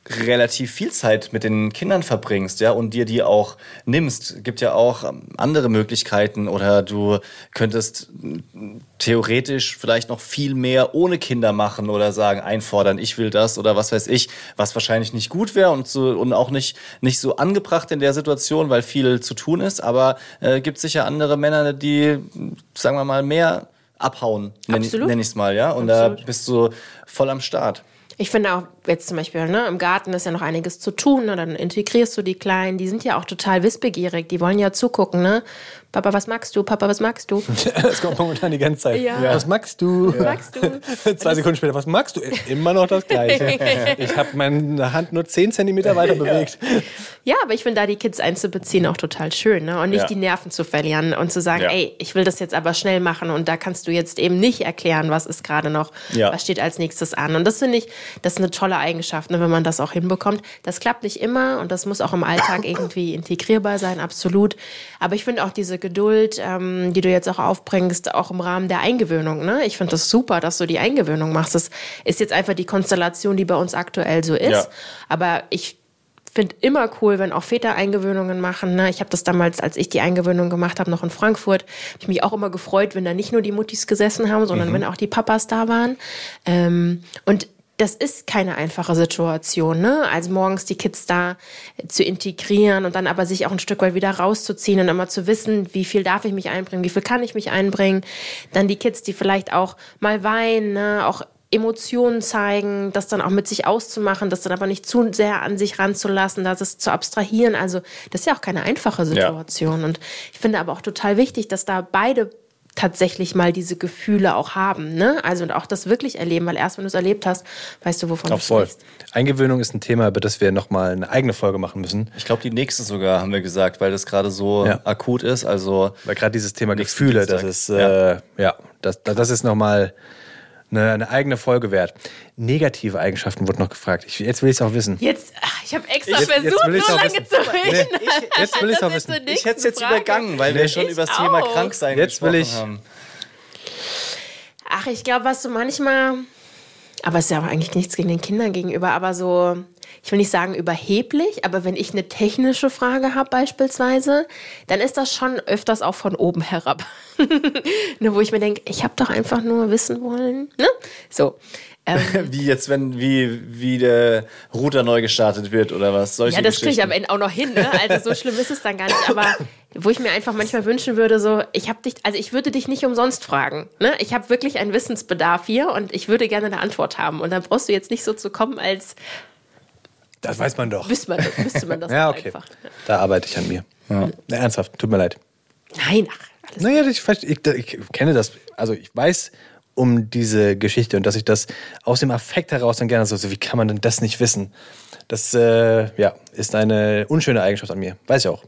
relativ viel Zeit mit den Kindern verbringst, ja, und dir die auch nimmst. Gibt ja auch ähm, andere Möglichkeiten oder du könntest mm, theoretisch vielleicht noch viel mehr ohne Kinder machen oder sagen, einfordern, ich will das oder was weiß ich, was wahrscheinlich nicht gut wäre und, so, und auch nicht, nicht so angebracht in der Situation, weil viel zu tun ist, aber äh, gibt sicher andere Männer, die, sagen wir mal, mehr abhauen, nenne nenn ich es mal, ja, und Absolut. da bist du voll am Start. Ich finde auch jetzt zum Beispiel, ne, im Garten ist ja noch einiges zu tun, ne, dann integrierst du die Kleinen, die sind ja auch total wissbegierig, die wollen ja zugucken, ne? Papa, was magst du? Papa, was magst du? *laughs* Das kommt momentan die ganze Zeit. Ja. Was magst du? Was magst du? *laughs* Zwei Sekunden später, was magst du? Immer noch das Gleiche. *laughs* Ich habe meine Hand nur 10 Zentimeter weiter bewegt. Ja, aber ich finde da die Kids einzubeziehen auch total schön, ne? Und nicht Ja. die Nerven zu verlieren und zu sagen, Ja. ey, ich will das jetzt aber schnell machen und da kannst du jetzt eben nicht erklären, was ist gerade noch, Ja. was steht als nächstes an. Und das finde ich, das ist eine tolle Eigenschaft, ne, wenn man das auch hinbekommt. Das klappt nicht immer und das muss auch im Alltag irgendwie integrierbar sein, absolut. Aber ich finde auch diese Geduld, ähm, die du jetzt auch aufbringst, auch im Rahmen der Eingewöhnung, ne? Ich finde das super, dass du die Eingewöhnung machst. Das ist jetzt einfach die Konstellation, die bei uns aktuell so ist. Ja. Aber ich finde immer cool, wenn auch Väter Eingewöhnungen machen. Ne? Ich habe das damals, als ich die Eingewöhnung gemacht habe, noch in Frankfurt, hab ich mich auch immer gefreut, wenn da nicht nur die Muttis gesessen haben, sondern wenn auch die Papas da waren. Ähm, und das ist keine einfache Situation, ne? Also morgens die Kids da zu integrieren und dann aber sich auch ein Stück weit wieder rauszuziehen und immer zu wissen, wie viel darf ich mich einbringen, wie viel kann ich mich einbringen. Dann die Kids, die vielleicht auch mal weinen, ne? auch Emotionen zeigen, das dann auch mit sich auszumachen, das dann aber nicht zu sehr an sich ranzulassen, das ist zu abstrahieren. Also das ist ja auch keine einfache Situation. Und ich finde aber auch total wichtig, dass da beide tatsächlich mal diese Gefühle auch haben, ne? Also und auch das wirklich erleben, weil erst wenn du es erlebt hast, weißt du, wovon Auch du voll. sprichst. Eingewöhnung ist ein Thema, über das wir nochmal eine eigene Folge machen müssen. Ich glaube, die nächste sogar, haben wir gesagt, weil das gerade so Ja. akut ist. Also, Weil gerade dieses Thema Gefühle, das Dienstag. ist, äh, ja. das, das ist nochmal eine, eine eigene Folge wert. Negative Eigenschaften wurde noch gefragt. Ich, jetzt will ich es auch wissen. Jetzt, ach, ich habe extra jetzt versucht, so lange wissen. zu reden. Nee, jetzt will ich es auch wissen. ich hätte es jetzt übergangen, weil wir schon Ich über das Thema auch. Kranksein Jetzt will ich- haben. Ach, ich glaube, was du manchmal, aber es ist ja auch eigentlich nichts gegen den Kindern gegenüber, aber so ich will nicht sagen überheblich, aber wenn ich eine technische Frage habe beispielsweise, dann ist das schon öfters auch von oben herab. *laughs* ne, wo ich mir denke, ich habe doch einfach nur wissen wollen. Ne? So. Ähm, *laughs* Wie jetzt, wenn, wie, wie der Router neu gestartet wird oder was? Solche ja, das kriege ich am Ende auch noch hin. Ne? Also so schlimm ist es dann gar nicht. Aber wo ich mir einfach manchmal wünschen würde, so, ich habe dich, also ich würde dich nicht umsonst fragen. Ne? Ich habe wirklich einen Wissensbedarf hier und ich würde gerne eine Antwort haben. Und dann brauchst du jetzt nicht so zu kommen, als Das weiß man doch. wüsste man, wüsste man das *laughs* Ja, okay. einfach. Da arbeite ich an mir. Ja. ernsthaft, tut mir leid. Nein, ach, alles Naja, ich, ich, ich kenne das, also ich weiß um diese Geschichte und dass ich das aus dem Affekt heraus dann gerne so, so wie kann man denn das nicht wissen? Das äh, ja, ist eine unschöne Eigenschaft an mir. Weiß ich auch.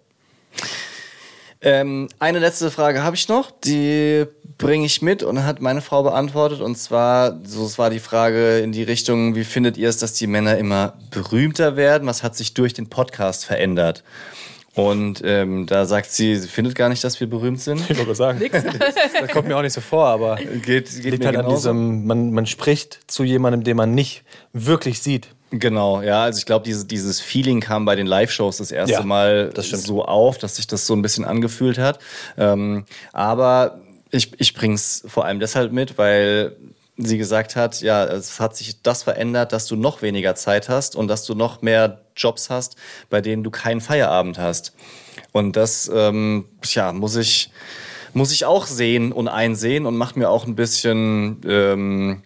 Ähm, eine letzte Frage habe ich noch, die bringe ich mit und hat meine Frau beantwortet. Und zwar, so es war die Frage in die Richtung, wie findet ihr es, dass die Männer immer berühmter werden? Was hat sich durch den Podcast verändert? Und ähm, da sagt sie, sie findet gar nicht, dass wir berühmt sind. Ich wollte sagen. *laughs* Das kommt mir auch nicht so vor, aber Geht, geht liegt mir halt an diesem, man, man spricht zu jemandem, den man nicht wirklich sieht. Genau, ja, also ich glaube, dieses, dieses Feeling kam bei den Live-Shows das erste Ja, Mal das so auf, dass sich das so ein bisschen angefühlt hat. Ähm, aber ich, ich bring's vor allem deshalb mit, weil sie gesagt hat, ja, es hat sich das verändert, dass du noch weniger Zeit hast und dass du noch mehr Jobs hast, bei denen du keinen Feierabend hast. Und das, ähm, ja, muss ich, muss ich auch sehen und einsehen und macht mir auch ein bisschen, ähm,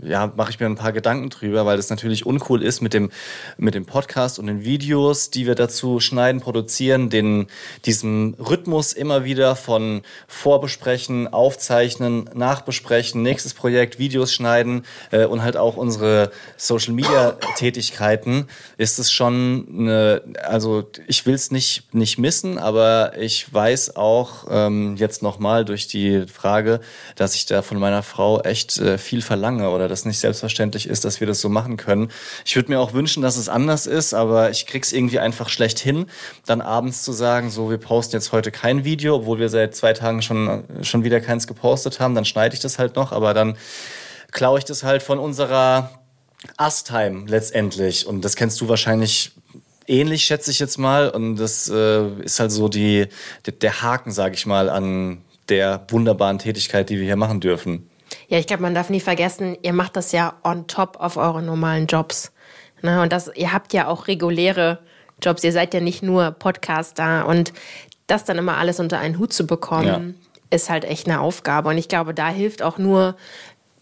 ja, mache ich mir ein paar Gedanken drüber, weil das natürlich uncool ist mit dem, mit dem Podcast und den Videos, die wir dazu schneiden, produzieren, den, diesem Rhythmus immer wieder von Vorbesprechen, Aufzeichnen, Nachbesprechen, nächstes Projekt, Videos schneiden äh, und halt auch unsere Social Media Tätigkeiten, ist es schon eine, also ich will es nicht, nicht missen, aber ich weiß auch ähm, jetzt nochmal durch die Frage, dass ich da von meiner Frau echt äh, viel verlange oder das nicht selbstverständlich ist, dass wir das so machen können. Ich würde mir auch wünschen, dass es anders ist, aber ich krieg's irgendwie einfach schlecht hin, dann abends zu sagen, so wir posten jetzt heute kein Video, obwohl wir seit zwei Tagen schon, schon wieder keins gepostet haben, dann schneide ich das halt noch, aber dann klaue ich das halt von unserer Ast-Time letztendlich. Und das kennst du wahrscheinlich ähnlich, schätze ich jetzt mal. Und das äh, ist halt so die, der Haken, sage ich mal, an der wunderbaren Tätigkeit, die wir hier machen dürfen. Ja, ich glaube, man darf nie vergessen, ihr macht das ja on top auf eure normalen Jobs. Ne? Und das, ihr habt ja auch reguläre Jobs. Ihr seid ja nicht nur Podcaster. Und das dann immer alles unter einen Hut zu bekommen, ist halt echt eine Aufgabe. Und ich glaube, da hilft auch nur,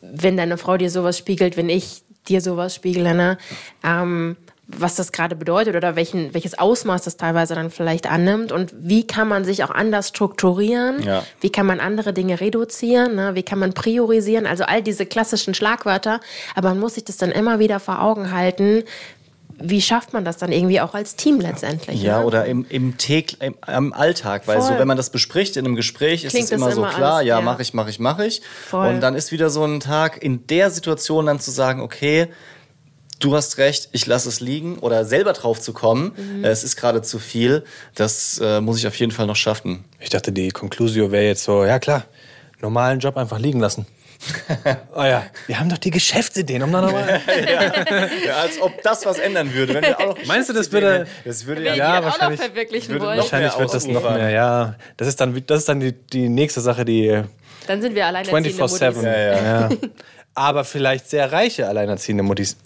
wenn deine Frau dir sowas spiegelt, wenn ich dir sowas spiegle, ne? ähm, was das gerade bedeutet oder welchen, welches Ausmaß das teilweise dann vielleicht annimmt und wie kann man sich auch anders strukturieren, Ja. wie kann man andere Dinge reduzieren, ne? wie kann man priorisieren, also all diese klassischen Schlagwörter, aber man muss sich das dann immer wieder vor Augen halten, wie schafft man das dann irgendwie auch als Team letztendlich? Ja, ne? oder im, im, im, im Alltag, weil Voll. so, wenn man das bespricht in einem Gespräch, ist Klingt es immer das so immer klar, alles, ja, ja. mache ich, mache ich, mache ich. Voll. Und dann ist wieder so ein Tag, in der Situation dann zu sagen, okay, du hast recht, ich lasse es liegen oder selber drauf zu kommen, Mhm. es ist gerade zu viel, das äh, muss ich auf jeden Fall noch schaffen. Ich dachte, die Conclusio wäre jetzt so, ja klar, normalen Job einfach liegen lassen. oh *laughs* ja, wir haben doch die Geschäftsideen, um dann nochmal. *laughs* Ja, als ob das was ändern würde. Wenn wir auch noch *laughs* Meinst du, das würde- Das würde ja, Ja, das auch noch wahrscheinlich verwirklichen würde Wahrscheinlich mehr wird das noch mehr, ja. Das ist dann, das ist dann die, die nächste Sache, die dann sind wir alleinerziehende 24-7. Muttis. Ja, Ja. Aber vielleicht sehr reiche alleinerziehende Muttis.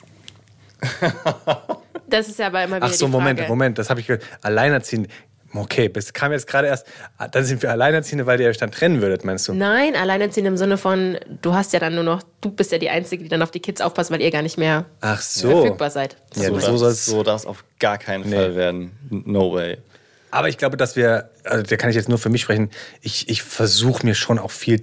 *laughs* Das ist ja aber immer wieder Ach so, die Moment, Frage. Moment, das habe ich gehört. Alleinerziehende. Okay, das kam jetzt gerade erst. Ah, Dann sind wir Alleinerziehende, weil ihr euch dann trennen würdet, meinst du? Nein, alleinerziehend im Sinne von, du hast ja dann nur noch, du bist ja die Einzige, die dann auf die Kids aufpasst, weil ihr gar nicht mehr Ach so. verfügbar seid. Ja, so, so soll's- so darf es auf gar keinen Fall werden. No way. Aber ich glaube, dass wir, also da kann ich jetzt nur für mich sprechen, ich, ich versuche mir schon auch viel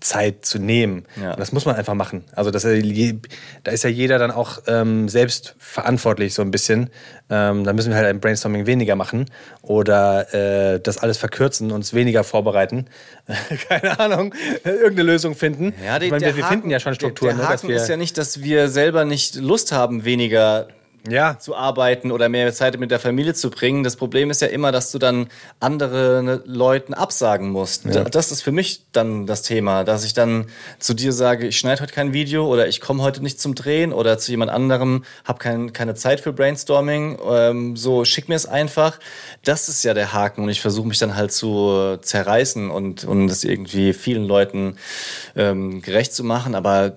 Zeit zu nehmen. Ja. Das muss man einfach machen. Also das, da ist ja jeder dann auch ähm, selbst verantwortlich so ein bisschen. Ähm, da müssen wir halt ein Brainstorming weniger machen oder äh, das alles verkürzen, uns weniger vorbereiten. *laughs* Keine Ahnung, irgendeine Lösung finden. Ja, die, ich meine, wir, Haken- finden ja schon Strukturen. Der, der ne, dass Haken wir, ist ja nicht, dass wir selber nicht Lust haben, weniger Ja. zu arbeiten oder mehr Zeit mit der Familie zu bringen. Das Problem ist ja immer, dass du dann andere ne, Leuten absagen musst. Da- Das ist für mich dann das Thema, dass ich dann zu dir sage, ich schneide heute kein Video oder ich komme heute nicht zum Drehen oder zu jemand anderem, habe kein, keine Zeit für Brainstorming, ähm, so schick mir es einfach. Das ist ja der Haken und ich versuche mich dann halt zu zerreißen und, und das irgendwie vielen Leuten ähm, gerecht zu machen, aber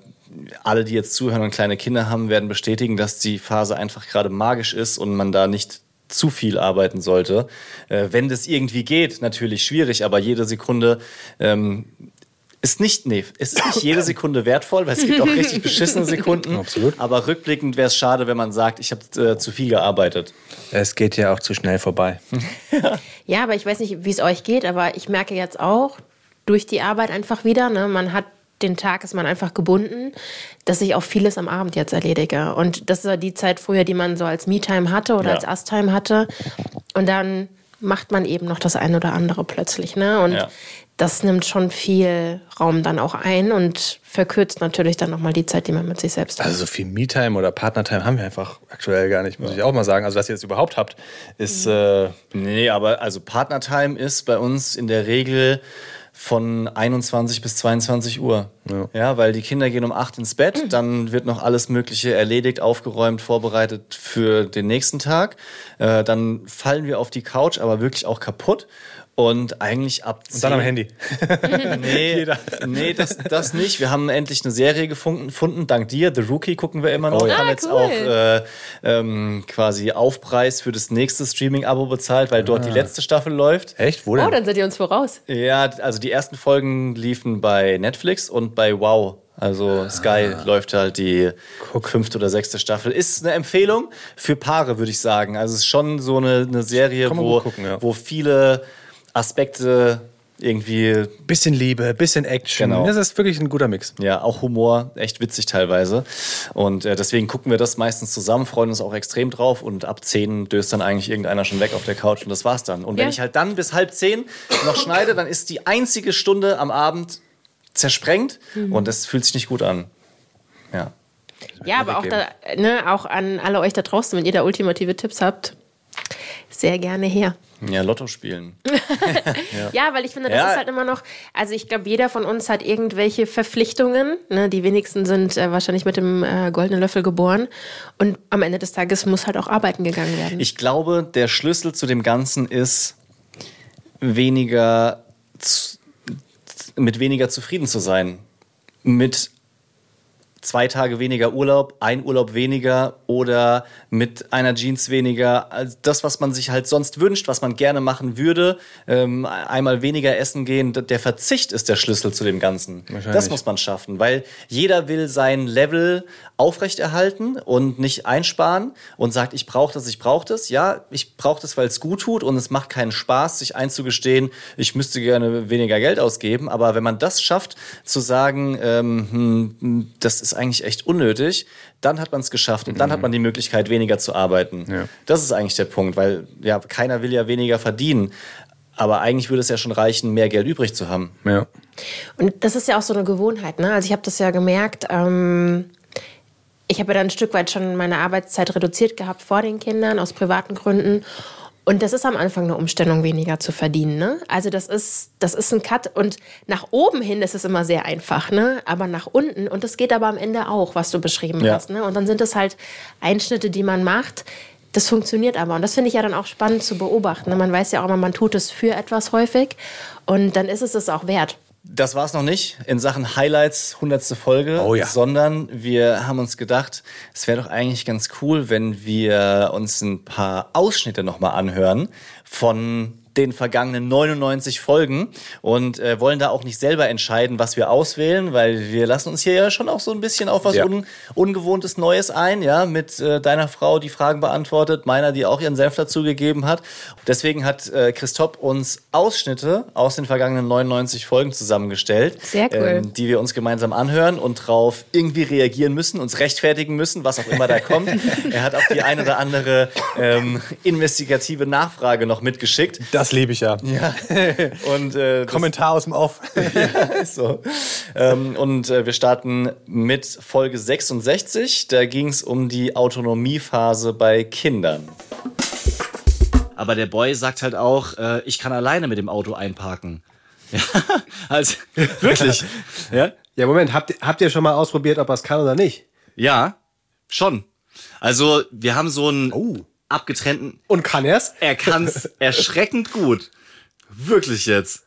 alle, die jetzt zuhören und kleine Kinder haben, werden bestätigen, dass die Phase einfach gerade magisch ist und man da nicht zu viel arbeiten sollte. Äh, wenn das irgendwie geht, natürlich schwierig, aber jede Sekunde ähm, ist nicht, nee, es ist nicht jede *laughs* Sekunde wertvoll, weil es gibt auch richtig beschissene *laughs* Sekunden. Absolut. Aber rückblickend wäre es schade, wenn man sagt, ich habe äh, zu viel gearbeitet. Es geht ja auch zu schnell vorbei. *laughs* Ja, aber ich weiß nicht, wie es euch geht, aber ich merke jetzt auch durch die Arbeit einfach wieder, ne, man hat den Tag ist man einfach gebunden, dass ich auch vieles am Abend jetzt erledige. Und das ist ja die Zeit früher, die man so als Me-Time hatte oder Ja. als Us-Time hatte. Und dann macht man eben noch das eine oder andere plötzlich. Ne? Und Ja. das nimmt schon viel Raum dann auch ein und verkürzt natürlich dann nochmal die Zeit, die man mit sich selbst hat. Also so viel Me-Time oder Partner-Time haben wir einfach aktuell gar nicht, muss ich auch mal sagen. Also, dass ihr das überhaupt habt, ist. Äh, Nee, aber also Partnertime ist bei uns in der Regel von 21 bis 22 Uhr. Ja. weil die Kinder gehen um 8 ins Bett, dann wird noch alles Mögliche erledigt, aufgeräumt, vorbereitet für den nächsten Tag. Äh, dann fallen wir auf die Couch, aber wirklich auch kaputt. Und eigentlich ab 10, und dann am Handy. *laughs* Nee, *laughs* nee das, das nicht. Wir haben endlich eine Serie gefunden, gefunden. Dank dir. The Rookie gucken wir immer noch. Oh ja. Haben Ah, jetzt cool. auch äh, ähm, quasi Aufpreis für das nächste Streaming-Abo bezahlt, weil dort die letzte Staffel läuft. Echt? Wo denn? oh, dann seid ihr uns voraus. Ja, also die ersten Folgen liefen bei Netflix und bei Wow. Also Sky läuft halt die fünfte oder sechste Staffel. Ist eine Empfehlung für Paare, würde ich sagen. Also es ist schon so eine, eine Serie, wo, gucken, ja. wo viele Aspekte irgendwie bisschen Liebe, bisschen Action. Genau. Das ist wirklich ein guter Mix. Ja, auch Humor, echt witzig teilweise. Und äh, deswegen gucken wir das meistens zusammen, freuen uns auch extrem drauf. Und ab 10 döst dann eigentlich irgendeiner schon weg auf der Couch und das war's dann. Und wenn Ja. ich halt dann bis halb 10 noch schneide, dann ist die einzige Stunde am Abend zersprengt und das fühlt sich nicht gut an. Ja. Ja, aber auch, da, ne, auch an alle euch da draußen, wenn ihr da ultimative Tipps habt, sehr gerne her. Ja, Lotto spielen. *laughs* Ja, weil ich finde, das Ja. ist halt immer noch, also ich glaube, jeder von uns hat irgendwelche Verpflichtungen. Ne? Die wenigsten sind äh, wahrscheinlich mit dem äh, goldenen Löffel geboren. Und am Ende des Tages muss halt auch arbeiten gegangen werden. Ich glaube, der Schlüssel zu dem Ganzen ist, weniger zu, mit weniger zufrieden zu sein. Mit zwei Tage weniger Urlaub, ein Urlaub weniger oder mit einer Jeans weniger. Also das, was man sich halt sonst wünscht, was man gerne machen würde, ähm, einmal weniger essen gehen, der Verzicht ist der Schlüssel zu dem Ganzen. Das muss man schaffen, weil jeder will sein Level aufrechterhalten und nicht einsparen und sagt, ich brauche das, ich brauche das. Ja, ich brauche das, weil es gut tut und es macht keinen Spaß, sich einzugestehen, ich müsste gerne weniger Geld ausgeben. Aber wenn man das schafft, zu sagen, ähm, hm, das ist eigentlich echt unnötig, dann hat man es geschafft und dann hat man die Möglichkeit, weniger zu arbeiten. Ja. Das ist eigentlich der Punkt, weil ja, keiner will ja weniger verdienen. Aber eigentlich würde es ja schon reichen, mehr Geld übrig zu haben. Ja. Und das ist ja auch so eine Gewohnheit. Ne? Also ich habe das ja gemerkt. Ähm, ich habe ja dann ein Stück weit schon meine Arbeitszeit reduziert gehabt vor den Kindern aus privaten Gründen. Und das ist am Anfang eine Umstellung, weniger zu verdienen. Ne? Also das ist, das ist ein Cut. Und nach oben hin ist es immer sehr einfach, ne? aber nach unten. Und das geht aber am Ende auch, was du beschrieben Ja. hast. Ne? Und dann sind es halt Einschnitte, die man macht. Das funktioniert aber. Und das finde ich ja dann auch spannend zu beobachten. ne? Man weiß ja auch immer, man tut es für etwas häufig. Und dann ist es es auch wert. Das war es noch nicht in Sachen Highlights, 100. Folge, Oh ja. sondern wir haben uns gedacht, es wäre doch eigentlich ganz cool, wenn wir uns ein paar Ausschnitte nochmal anhören von den vergangenen 99 Folgen und äh, wollen da auch nicht selber entscheiden, was wir auswählen, weil wir lassen uns hier ja schon auch so ein bisschen auf was Ja. un Ungewohntes Neues ein, ja, mit äh, deiner Frau, die Fragen beantwortet, meiner, die auch ihren Senf dazugegeben hat. Deswegen hat äh, Christoph uns Ausschnitte aus den vergangenen 99 Folgen zusammengestellt, Sehr cool. ähm, die wir uns gemeinsam anhören und drauf irgendwie reagieren müssen, uns rechtfertigen müssen, was auch immer da kommt. *laughs* er hat auch die ein oder andere ähm, investigative Nachfrage noch mitgeschickt. Das liebe ich ja. Ja. *laughs* Und äh, das- Kommentar aus dem Off. *laughs* ist so. ähm, und äh, wir starten mit Folge 66. Da ging es um die Autonomiephase bei Kindern. Aber der Boy sagt halt auch, äh, ich kann alleine mit dem Auto einparken. *laughs* Ja, also wirklich. ja, Ja, Moment, habt, ihr- habt ihr schon mal ausprobiert, ob er es kann oder nicht? ja, schon. Also wir haben so einen Oh. Abgetrennten. Und kann er's? Er kann's *laughs* erschreckend gut. Wirklich jetzt.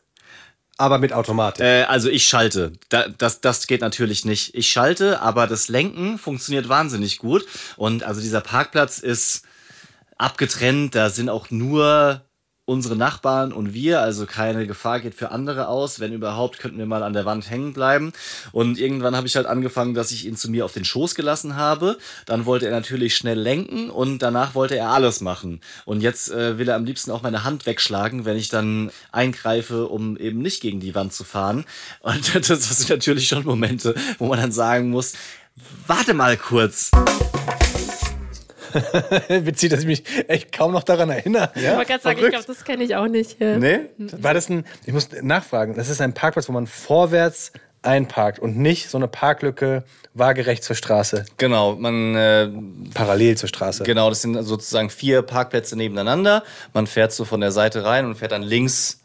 Aber mit Automatik. Äh, also ich schalte. Da, das, das geht natürlich nicht. Ich schalte, aber das Lenken funktioniert wahnsinnig gut. Und also dieser Parkplatz ist abgetrennt. Da sind auch nur unsere Nachbarn und wir, also keine Gefahr geht für andere aus. Wenn überhaupt, könnten wir mal an der Wand hängen bleiben. Und irgendwann habe ich halt angefangen, dass ich ihn zu mir auf den Schoß gelassen habe. Dann wollte er natürlich schnell lenken und danach wollte er alles machen. Und jetzt äh, will er am liebsten auch meine Hand wegschlagen, wenn ich dann eingreife, um eben nicht gegen die Wand zu fahren. *laughs* Und das, das sind natürlich schon Momente, wo man dann sagen muss, warte mal kurz. *laughs* Witzig, dass ich mich echt kaum noch daran erinnere. Ich wollte gerade sagen, ich glaube, das kenne ich auch nicht. Ja. Nee? War das ein, ich muss nachfragen, das ist ein Parkplatz, wo man vorwärts einparkt und nicht so eine Parklücke waagerecht zur Straße, Genau, man äh, parallel zur Straße. Genau, das sind sozusagen vier Parkplätze nebeneinander. Man fährt so von der Seite rein und fährt dann links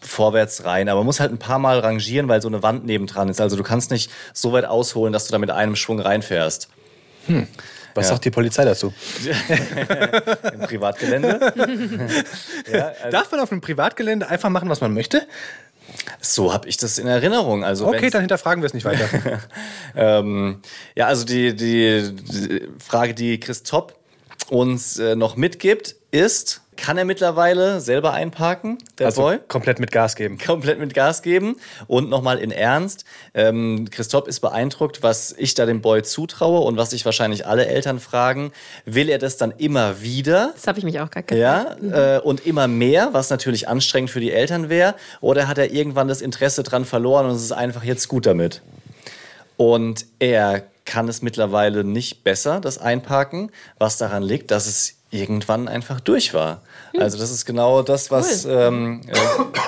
vorwärts rein. Aber man muss halt ein paar Mal rangieren, weil so eine Wand nebendran ist. Also du kannst nicht so weit ausholen, dass du da mit einem Schwung reinfährst. Was Ja. sagt die Polizei dazu? *laughs* Im Privatgelände. *laughs* ja, also Darf man auf einem Privatgelände einfach machen, was man möchte? so habe ich das in Erinnerung. Also Okay, dann hinterfragen wir es nicht weiter. *laughs* Ähm, ja, also die, die, die Frage, die Chris Topp uns äh, noch mitgibt, ist, kann er mittlerweile selber einparken, der also Boy? komplett mit Gas geben. *laughs* komplett mit Gas geben. Und nochmal in Ernst, ähm, Christoph ist beeindruckt, was ich da dem Boy zutraue und was sich wahrscheinlich alle Eltern fragen. Will er das dann immer wieder? Das habe ich mich auch gerade gefragt. Ja, äh, und immer mehr, was natürlich anstrengend für die Eltern wäre. Oder hat er irgendwann das Interesse dran verloren und es ist einfach jetzt gut damit? Und er kann es mittlerweile nicht besser, das Einparken, was daran liegt, dass es irgendwann einfach durch war. Also das ist genau das, was ähm, äh,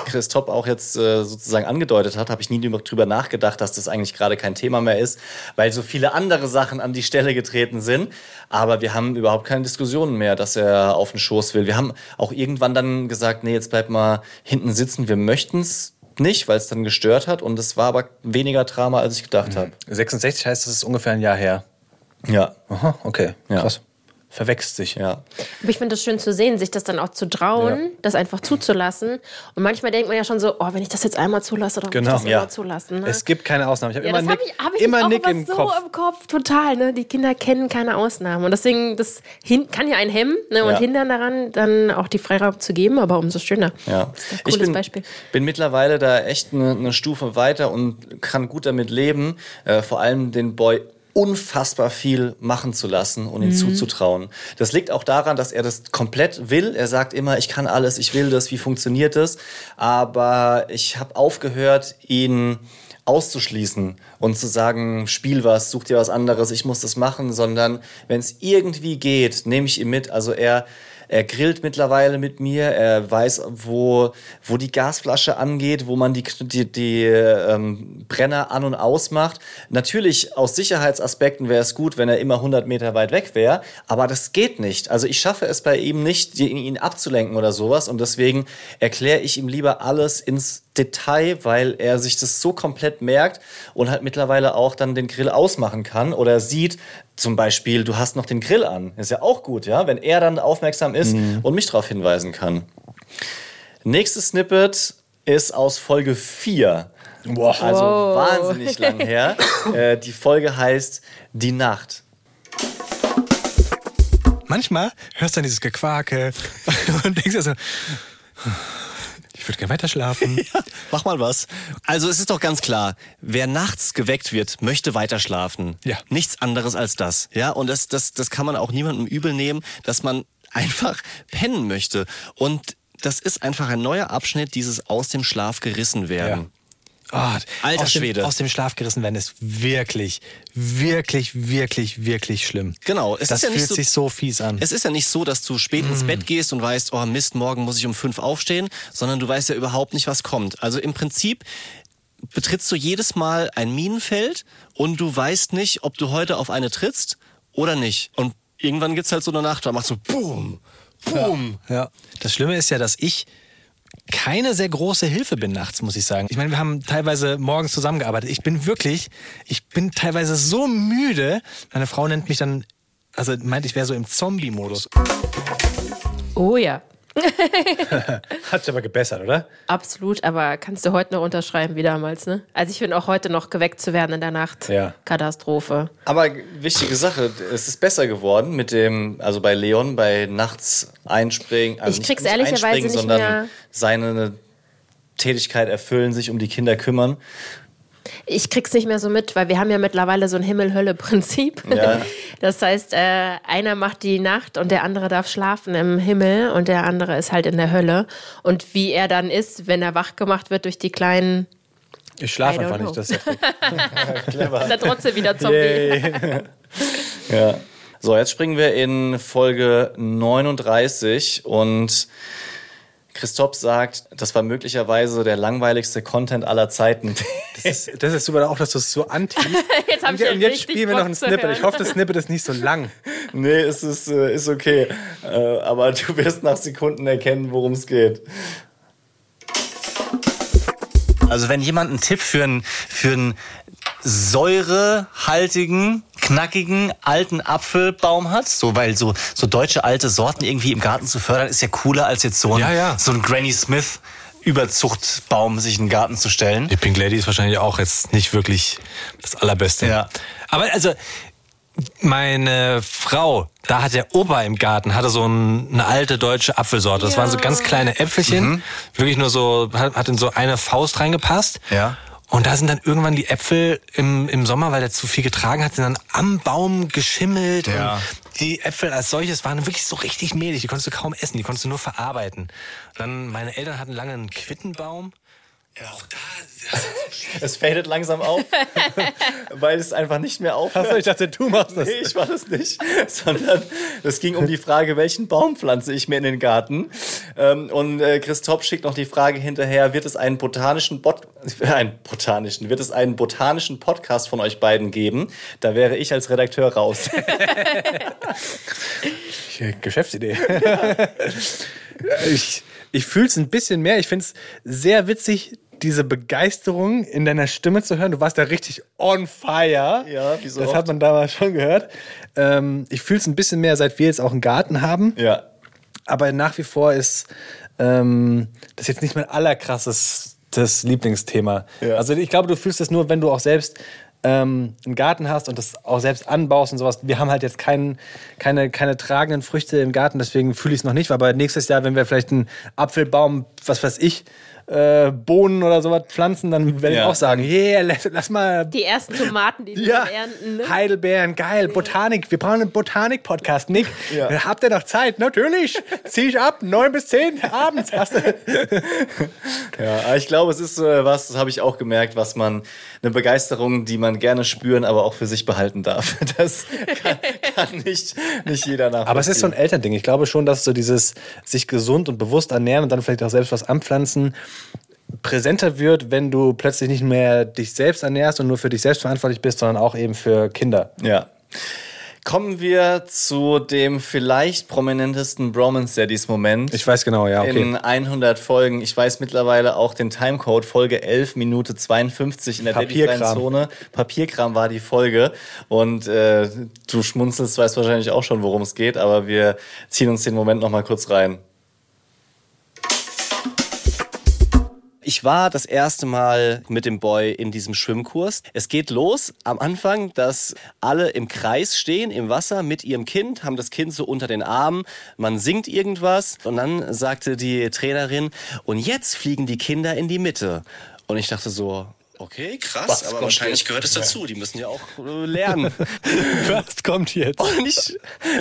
Chris Topp auch jetzt äh, sozusagen angedeutet hat. Habe ich nie drüber nachgedacht, dass das eigentlich gerade kein Thema mehr ist, weil so viele andere Sachen an die Stelle getreten sind. Aber wir haben überhaupt keine Diskussionen mehr, dass er auf den Schoß will. Wir haben auch irgendwann dann gesagt, nee, jetzt bleib mal hinten sitzen. Wir möchten es nicht, weil es dann gestört hat. Und es war aber weniger Drama, als ich gedacht habe. 66 heißt, das ist ungefähr ein Jahr her. Ja, Aha, okay. Ja. Krass. Verwechselt sich. ja. Aber ich finde das schön zu sehen, sich das dann auch zu trauen, das einfach zuzulassen. Und manchmal denkt man ja schon so, oh, wenn ich das jetzt einmal zulasse, dann Genau. muss ich das Ja. immer zulassen. Ne? Es gibt keine Ausnahme. Ich habe ja, immer das Nick, habe ich, hab ich immer Nick im so Kopf. im Kopf, total. Ne? Die Kinder kennen keine Ausnahmen. Und deswegen, das kann ja einen hemmen ne? und Ja. hindern daran, dann auch die Freiraum zu geben, aber umso schöner. Ja, Das ist ein ich cooles bin, Beispiel. bin mittlerweile da echt eine, eine Stufe weiter und kann gut damit leben, äh, vor allem den Boy unfassbar viel machen zu lassen und ihm Mhm. zuzutrauen. Das liegt auch daran, dass er das komplett will. Er sagt immer, ich kann alles, ich will das, wie funktioniert das? Aber ich habe aufgehört, ihn auszuschließen und zu sagen, spiel was, such dir was anderes, ich muss das machen, sondern wenn es irgendwie geht, nehme ich ihn mit. Also er er grillt mittlerweile mit mir, er weiß, wo, wo die Gasflasche angeht, wo man die, die, die ähm, Brenner an- und ausmacht. Natürlich aus Sicherheitsaspekten wäre es gut, wenn er immer 100 Meter weit weg wäre, aber das geht nicht. Also ich schaffe es bei ihm nicht, ihn abzulenken oder sowas und deswegen erkläre ich ihm lieber alles ins Detail, weil er sich das so komplett merkt und halt mittlerweile auch dann den Grill ausmachen kann oder sieht, zum Beispiel, du hast noch den Grill an. Ist ja auch gut, ja, wenn er dann aufmerksam ist und mich darauf hinweisen kann. Nächstes Snippet ist aus Folge 4. Boah. Also Wow. wahnsinnig lang *laughs* her. äh, die Folge heißt Die Nacht. manchmal hörst du dann dieses Gequake *laughs* und denkst dir so, ich würde gerne weiter schlafen. *laughs* Mach mal was. Also es ist doch ganz klar, wer nachts geweckt wird, möchte weiter schlafen. Ja. Nichts anderes als das. Ja, und das, das, das kann man auch niemandem übel nehmen, dass man *laughs* einfach pennen möchte. Und das ist einfach ein neuer Abschnitt, dieses aus dem Schlaf gerissen werden. Oh, Alter aus dem, Schwede. Aus dem Schlaf gerissen werden ist wirklich, wirklich, wirklich, wirklich schlimm. Genau, es das ist ja nicht fühlt so- sich so fies an. Es ist ja nicht so, dass du spät ins Bett gehst und weißt, oh Mist, morgen muss ich um fünf aufstehen, sondern du weißt ja überhaupt nicht, was kommt. Also im Prinzip betrittst du jedes Mal ein Minenfeld und du weißt nicht, ob du heute auf eine trittst oder nicht. Und irgendwann gibt's halt so eine Nacht, da machst du Boom, Boom. Ja. Das Schlimme ist ja, dass ich keine sehr große Hilfe bin nachts, muss ich sagen. Ich meine, wir haben teilweise morgens zusammengearbeitet. Ich bin wirklich, ich bin teilweise so müde. Meine Frau nennt mich dann, also meint, ich wäre so im Zombie-Modus. Oh ja, *laughs* Hat sich aber gebessert, oder? absolut. Aber kannst du heute noch unterschreiben wie damals, ne? Also ich finde auch heute noch geweckt zu werden in der Nacht. Ja. Katastrophe. Aber wichtige Sache, es ist besser geworden mit dem, also bei Leon, bei nachts einspringen. Also Ich nicht- krieg's nicht ehrlicherweise einspringen, nicht sondern mehr- seine Tätigkeit erfüllen, sich um die Kinder kümmern. Ich krieg's nicht mehr so mit, weil wir haben ja mittlerweile so ein Himmel-Hölle-Prinzip. Ja. *laughs* Das heißt, äh, einer macht die Nacht und der andere darf schlafen im Himmel und der andere ist halt in der Hölle. Und wie er dann ist, wenn er wach gemacht wird durch die kleinen, Ich schlafe einfach know. nicht. Das ist ja ist *laughs* er trotzdem wieder Zombie. *laughs* Ja. So, jetzt springen wir in Folge 39 und Christoph sagt, das war möglicherweise der langweiligste Content aller Zeiten. Das ist, das ist super auch, dass du es so anti. *laughs* Jetzt und, ja und jetzt spielen wir noch ein Snippet. Ich hoffe, das Snippet ist nicht so lang. *laughs* nee, es ist, äh, ist okay. Äh, aber du wirst nach Sekunden erkennen, worum es geht. Also wenn jemand einen Tipp für einen, für einen säurehaltigen, knackigen, alten Apfelbaum hat, so weil so, so deutsche alte Sorten irgendwie im Garten zu fördern, ist ja cooler als jetzt so ein, Ja, ja. So ein Granny Smith Überzuchtbaum sich in den Garten zu stellen. Die Pink Lady ist wahrscheinlich auch jetzt nicht wirklich das Allerbeste. Ja. Aber also, meine Frau, da hat der Opa im Garten, hatte so ein, eine alte deutsche Apfelsorte. Das waren so ganz kleine Äpfelchen. Wirklich nur so, hat, hat in so eine Faust reingepasst. Ja. Und da sind dann irgendwann die Äpfel im, im Sommer, weil der zu viel getragen hat, sind dann am Baum geschimmelt. Ja. Und die Äpfel als solches waren wirklich so richtig mehlig. Die konntest du kaum essen, die konntest du nur verarbeiten. Dann, meine Eltern hatten lange einen Quittenbaum. Ja, auch da. *laughs* Es fadet langsam auf, *laughs* weil es einfach nicht mehr aufhört. Achso, ich dachte, du machst das. Nee, ich war das nicht, *laughs* sondern es ging um die Frage, welchen Baum pflanze ich mir in den Garten. Ähm, und äh, Christoph schickt noch die Frage hinterher, wird es einen botanischen Bot einen botanischen, wird es einen botanischen Podcast von euch beiden geben? Da wäre ich als Redakteur raus. Geschäftsidee. ich ich fühle es ein bisschen mehr. Ich finde es sehr witzig, diese Begeisterung in deiner Stimme zu hören. Du warst da richtig on fire. Ja, wie so Das oft. hat man damals schon gehört. Ähm, ich fühle es ein bisschen mehr, seit wir jetzt auch einen Garten haben. ja. Aber nach wie vor ist ähm, das jetzt nicht mein allerkrasses das Lieblingsthema. Ja. Also ich glaube, du fühlst es nur, wenn du auch selbst ähm, einen Garten hast und das auch selbst anbaust und sowas. Wir haben halt jetzt kein, keine, keine tragenden Früchte im Garten, deswegen fühle ich es noch nicht. Aber nächstes Jahr, wenn wir vielleicht einen Apfelbaum, was weiß ich, äh, Bohnen oder sowas pflanzen, dann werde ich Ja. auch sagen, yeah, lass, lass mal Die ersten Tomaten, die ja, wir ernten. Ne? Heidelbeeren, geil, Botanik. Wir brauchen einen Botanik-Podcast, Nick. Ja. Habt ihr noch Zeit? Natürlich. Zieh ich ab, neun bis zehn abends. Hast du. *laughs* Ja, ich glaube, es ist äh, was, das habe ich auch gemerkt, was man, eine Begeisterung, die man gerne spüren, aber auch für sich behalten darf. *laughs* Das kann, kann nicht, nicht jeder nachvollziehen. Aber es ist so ein Elternding. Ich glaube schon, dass so dieses sich gesund und bewusst ernähren und dann vielleicht auch selbst was anpflanzen präsenter wird, wenn du plötzlich nicht mehr dich selbst ernährst und nur für dich selbst verantwortlich bist, sondern auch eben für Kinder. Ja. Kommen wir zu dem vielleicht prominentesten Bromance Daddies Moment. Ich weiß genau, ja, okay. In 100 Folgen. Ich weiß mittlerweile auch den Timecode, Folge 11, Minute 52 in der Papierkram. Papierkram war die Folge. Und äh, du schmunzelst, weißt wahrscheinlich auch schon, worum es geht, aber wir ziehen uns den Moment nochmal kurz rein. Ich war das erste Mal mit dem Boy in diesem Schwimmkurs. Es geht los am Anfang, dass alle im Kreis stehen im Wasser mit ihrem Kind, haben das Kind so unter den Armen, man singt irgendwas und dann sagte die Trainerin, und jetzt fliegen die Kinder in die Mitte. Und ich dachte so, okay, krass, Was aber wahrscheinlich jetzt? gehört es dazu, die müssen ja auch äh, lernen. *laughs* Was kommt jetzt? Und ich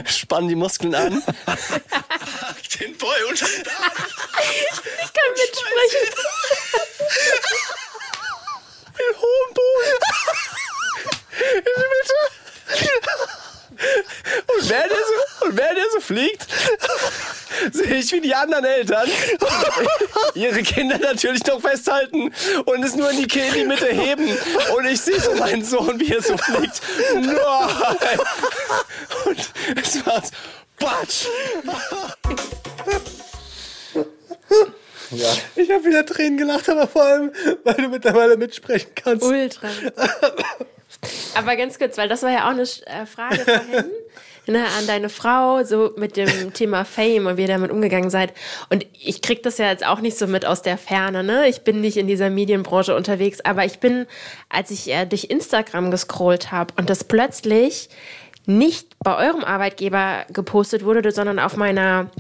spann die Muskeln an, *laughs* den Boy unter den Arm. Ich kann mitsprechen. den hohen Boden. In die Mitte. Und während er so, und während er so fliegt, sehe ich, wie die anderen Eltern ihre Kinder natürlich noch festhalten und es nur in die, in die Mitte heben. Und ich sehe so meinen Sohn, wie er so fliegt. Nein! Und es war Batsch! Ich habe wieder Tränen gelacht, aber vor allem, weil du mittlerweile mitsprechen kannst. Ultra. Aber ganz kurz, weil das war ja auch eine äh, Frage vorhin *laughs* ne, an deine Frau, so mit dem Thema Fame und wie ihr damit umgegangen seid. Und ich krieg das ja jetzt auch nicht so mit aus der Ferne, ne? Ich bin nicht in dieser Medienbranche unterwegs, aber ich bin, als ich äh, durch Instagram gescrollt habe und das plötzlich nicht bei eurem Arbeitgeber gepostet wurde, sondern auf meiner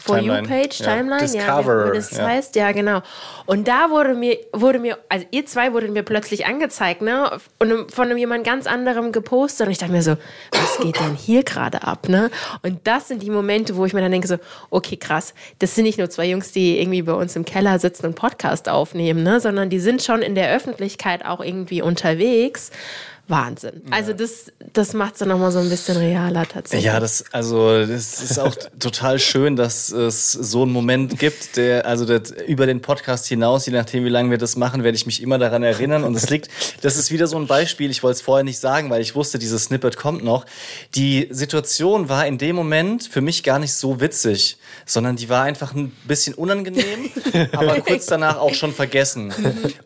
For Timeline, You Page, ja. Timeline, Discover, ja, wie das ja. heißt, ja genau. Und da wurde mir, wurde mir, also ihr zwei wurdet mir plötzlich angezeigt, ne, und von einem jemand ganz anderem gepostet und ich dachte mir so, was geht denn hier gerade ab, ne? Und das sind die Momente, wo ich mir dann denke so, okay, krass, das sind nicht nur zwei Jungs, die irgendwie bei uns im Keller sitzen und Podcast aufnehmen, ne, sondern die sind schon in der Öffentlichkeit auch irgendwie unterwegs. Wahnsinn. Also das, das macht es dann nochmal so ein bisschen realer tatsächlich. Ja, das, also, das ist auch *laughs* total schön, dass es so einen Moment gibt, der, also der, über den Podcast hinaus, je nachdem, wie lange wir das machen, werde ich mich immer daran erinnern. Und es liegt, das ist wieder so ein Beispiel, ich wollte es vorher nicht sagen, weil ich wusste, dieses Snippet kommt noch. Die Situation war in dem Moment für mich gar nicht so witzig, sondern die war einfach ein bisschen unangenehm, *laughs* aber kurz danach auch schon vergessen.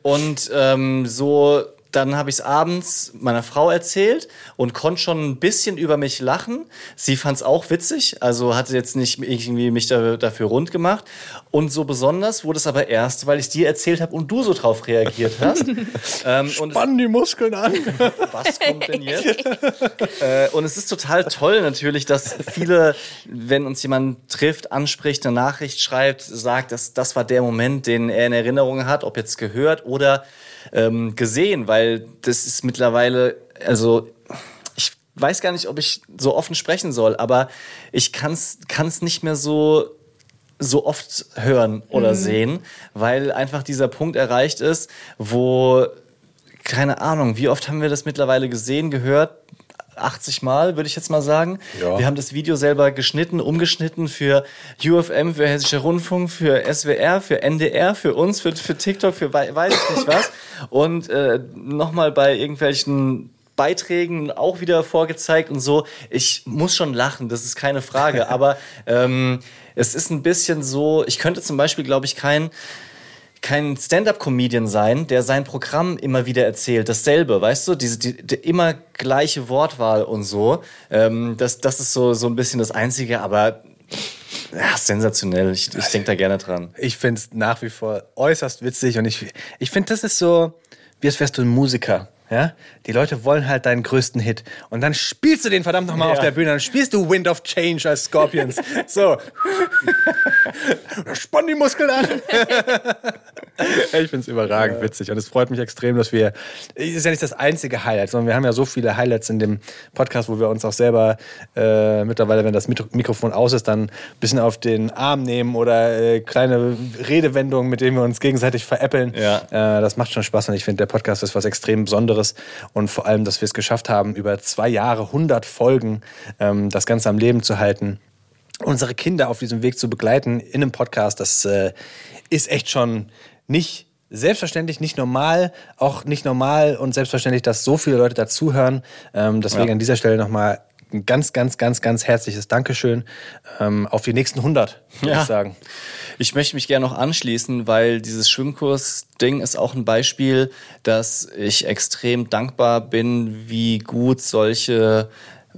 Und ähm, so dann habe ich es abends meiner Frau erzählt und konnte schon ein bisschen über mich lachen. Sie fand es auch witzig, also hatte jetzt nicht irgendwie mich da, dafür rund gemacht. Und so besonders wurde es aber erst, weil ich dir erzählt habe und du so drauf reagiert hast. *laughs* ähm, Spann die Muskeln an. *laughs* was kommt denn jetzt? äh, und es ist total toll natürlich, dass viele, wenn uns jemand trifft, anspricht, eine Nachricht schreibt, sagt, dass das war der Moment, den er in Erinnerung hat, ob jetzt gehört oder ähm, gesehen, weil das ist mittlerweile, also ich weiß gar nicht, ob ich so offen sprechen soll, aber ich kann es nicht mehr so so oft hören oder sehen, weil einfach dieser Punkt erreicht ist, wo keine Ahnung, wie oft haben wir das mittlerweile gesehen, gehört? 80 Mal, würde ich jetzt mal sagen. Ja. Wir haben das Video selber geschnitten, umgeschnitten für UFM, für Hessischer Rundfunk, für SWR, für NDR, für uns, für, für TikTok, für wei- weiß ich nicht was. Und äh, nochmal bei irgendwelchen Beiträgen auch wieder vorgezeigt und so. Ich muss schon lachen, das ist keine Frage. *laughs* Aber ähm, es ist ein bisschen so, ich könnte zum Beispiel, glaube ich, kein kein Stand-up-Comedian sein, der sein Programm immer wieder erzählt, dasselbe, weißt du, diese die, die immer gleiche Wortwahl und so. Ähm, das, das ist so so ein bisschen das Einzige, aber ja, sensationell. Ich, ich denke da gerne dran. Ich finde es nach wie vor äußerst witzig und ich, ich finde, das ist so, wie als wärst du ein Musiker. Ja? Die Leute wollen halt deinen größten Hit. Und dann spielst du den verdammt nochmal Ja. auf der Bühne. Dann spielst du Wind of Change als Scorpions. *laughs* so. *laughs* Spann die Muskeln an. *laughs* ich finde es überragend witzig. Und es freut mich extrem, dass wir. Es ist ja nicht das einzige Highlight, sondern wir haben ja so viele Highlights in dem Podcast, wo wir uns auch selber äh, mittlerweile, wenn das Mikro- Mikrofon aus ist, dann ein bisschen auf den Arm nehmen oder äh, kleine Redewendungen, mit denen wir uns gegenseitig veräppeln. Ja. Äh, das macht schon Spaß und ich finde, der Podcast ist was extrem Besonderes und vor allem, dass wir es geschafft haben, über zwei Jahre, 100 Folgen ähm, das Ganze am Leben zu halten. Unsere Kinder auf diesem Weg zu begleiten in einem Podcast, das äh, ist echt schon nicht selbstverständlich, nicht normal, auch nicht normal und selbstverständlich, dass so viele Leute dazuhören. Ähm, deswegen Ja. an dieser Stelle nochmal ein ganz, ganz, ganz, ganz herzliches Dankeschön ähm, auf die nächsten 100, würde Ja. ich sagen. Ich möchte mich gerne noch anschließen, weil dieses Schwimmkurs-Ding ist auch ein Beispiel, dass ich extrem dankbar bin, wie gut solche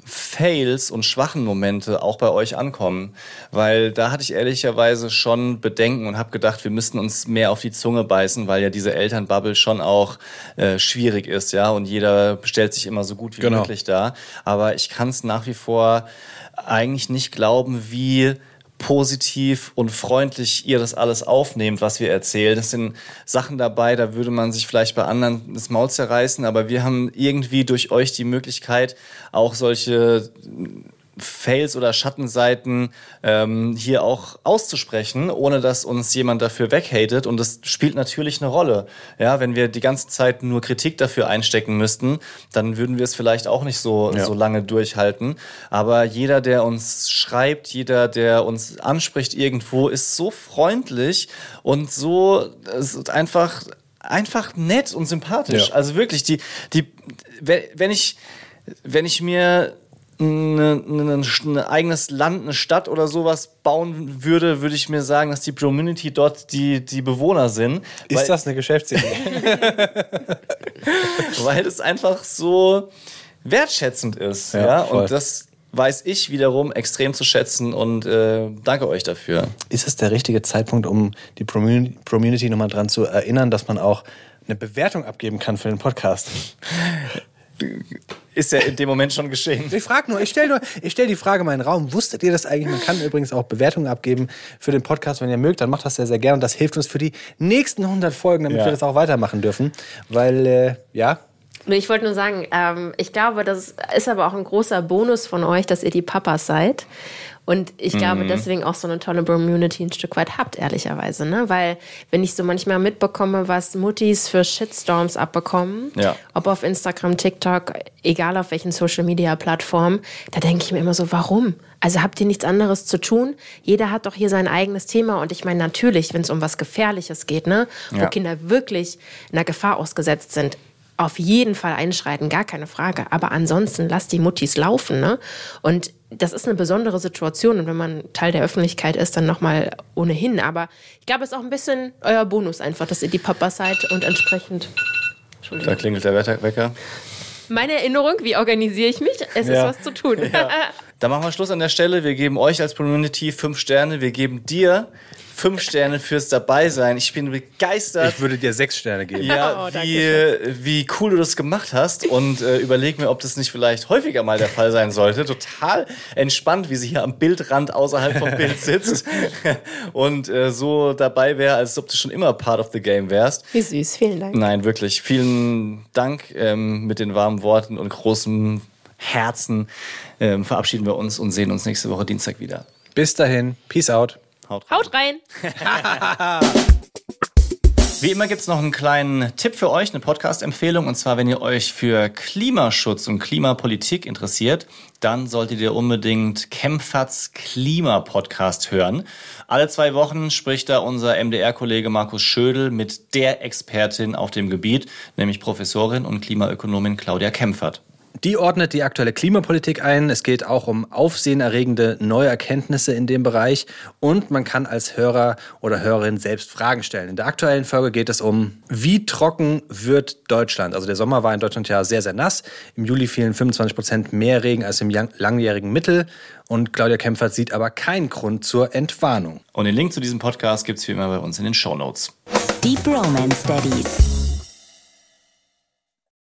Fails und schwachen Momente auch bei euch ankommen. Weil da hatte ich ehrlicherweise schon Bedenken und habe gedacht, wir müssten uns mehr auf die Zunge beißen, weil ja diese Elternbubble schon auch äh, schwierig ist, ja. Und jeder stellt sich immer so gut wie Genau. möglich da. Aber ich kann es nach wie vor eigentlich nicht glauben, wie positiv und freundlich ihr das alles aufnehmt, was wir erzählen. Das sind Sachen dabei, da würde man sich vielleicht bei anderen das Maul zerreißen, aber wir haben irgendwie durch euch die Möglichkeit, auch solche Fails oder Schattenseiten ähm, hier auch auszusprechen, ohne dass uns jemand dafür weghatet. Und das spielt natürlich eine Rolle. Ja, wenn wir die ganze Zeit nur Kritik dafür einstecken müssten, dann würden wir es vielleicht auch nicht so, Ja. so lange durchhalten. Aber jeder, der uns schreibt, jeder, der uns anspricht irgendwo, ist so freundlich und so ist einfach einfach nett und sympathisch. Ja. Also wirklich, die, die, wenn ich, wenn ich mir ein ein eigenes Land, eine Stadt oder sowas bauen würde, würde ich mir sagen, dass die Community dort die, die Bewohner sind. Ist weil, das eine Geschäftsidee? *laughs* weil es einfach so wertschätzend ist. Ja, Ja, und das weiß ich wiederum extrem zu schätzen und äh, danke euch dafür. Ist es der richtige Zeitpunkt, um die Community Community nochmal dran zu erinnern, dass man auch eine Bewertung abgeben kann für den Podcast? *laughs* Ist ja in dem Moment schon geschehen. Ich frage nur, ich stelle nur, ich stelle die Frage mal in den Raum. Wusstet ihr das eigentlich? Man kann übrigens auch Bewertungen abgeben für den Podcast, wenn ihr mögt, dann macht das sehr, sehr gerne und das hilft uns für die nächsten 100 Folgen, damit Ja. wir das auch weitermachen dürfen. Weil, äh, ja, Ich wollte nur sagen, ähm, ich glaube, das ist aber auch ein großer Bonus von euch, dass ihr die Papas seid. Und ich glaube, deswegen auch so eine tolle Community ein Stück weit habt, ehrlicherweise. Ne? Weil, wenn ich so manchmal mitbekomme, was Muttis für Shitstorms abbekommen, Ja. ob auf Instagram, TikTok, egal auf welchen Social Media Plattformen, da denke ich mir immer so, warum? Also habt ihr nichts anderes zu tun? Jeder hat doch hier sein eigenes Thema. Und ich meine, natürlich, wenn es um was Gefährliches geht, ne, wo Ja. Kinder wirklich einer Gefahr ausgesetzt sind, auf jeden Fall einschreiten, gar keine Frage. Aber ansonsten lasst die Muttis laufen, ne? Und das ist eine besondere Situation. Und wenn man Teil der Öffentlichkeit ist, dann nochmal ohnehin. Aber ich glaube, es ist auch ein bisschen euer Bonus einfach, dass ihr die Papas seid und entsprechend. Da klingelt der Wecker. Meine Erinnerung, wie organisiere ich mich? Es Ja. ist was zu tun. Da machen wir Schluss an der Stelle. Wir geben euch als Community fünf Sterne. Wir geben dir fünf Sterne fürs Dabeisein. Ich bin begeistert. ich würde dir sechs Sterne geben. Ja, Oh, wie, wie cool du das gemacht hast und äh, überleg mir, ob das nicht vielleicht häufiger mal der Fall sein sollte. Total entspannt, wie sie hier am Bildrand außerhalb vom Bild sitzt *laughs* und äh, so dabei wäre, als ob du schon immer part of the game wärst. Wie süß, vielen Dank. Nein, wirklich. Vielen Dank ähm, mit den warmen Worten und großem Herzen. Ähm, verabschieden wir uns und sehen uns nächste Woche Dienstag wieder. Bis dahin, Peace out. Haut rein. Haut *laughs* rein! Wie immer gibt es noch einen kleinen Tipp für euch, eine Podcast-Empfehlung. Und zwar, wenn ihr euch für Klimaschutz und Klimapolitik interessiert, dann solltet ihr unbedingt Kempferts Klima-Podcast hören. Alle zwei Wochen spricht da unser MDR-Kollege Markus Schödel mit der Expertin auf dem Gebiet, nämlich Professorin und Klimaökonomin Claudia Kempfert. Die ordnet die aktuelle Klimapolitik ein. Es geht auch um aufsehenerregende neue Erkenntnisse in dem Bereich. Und man kann als Hörer oder Hörerin selbst Fragen stellen. In der aktuellen Folge geht es um, wie trocken wird Deutschland? Also der Sommer war in Deutschland ja sehr, sehr nass. Im Juli fielen 25 Prozent mehr Regen als im lang- langjährigen Mittel. Und Claudia Kempfert sieht aber keinen Grund zur Entwarnung. Und den Link zu diesem Podcast gibt's wie immer bei uns in den Show Notes. Deep Romance Daddies.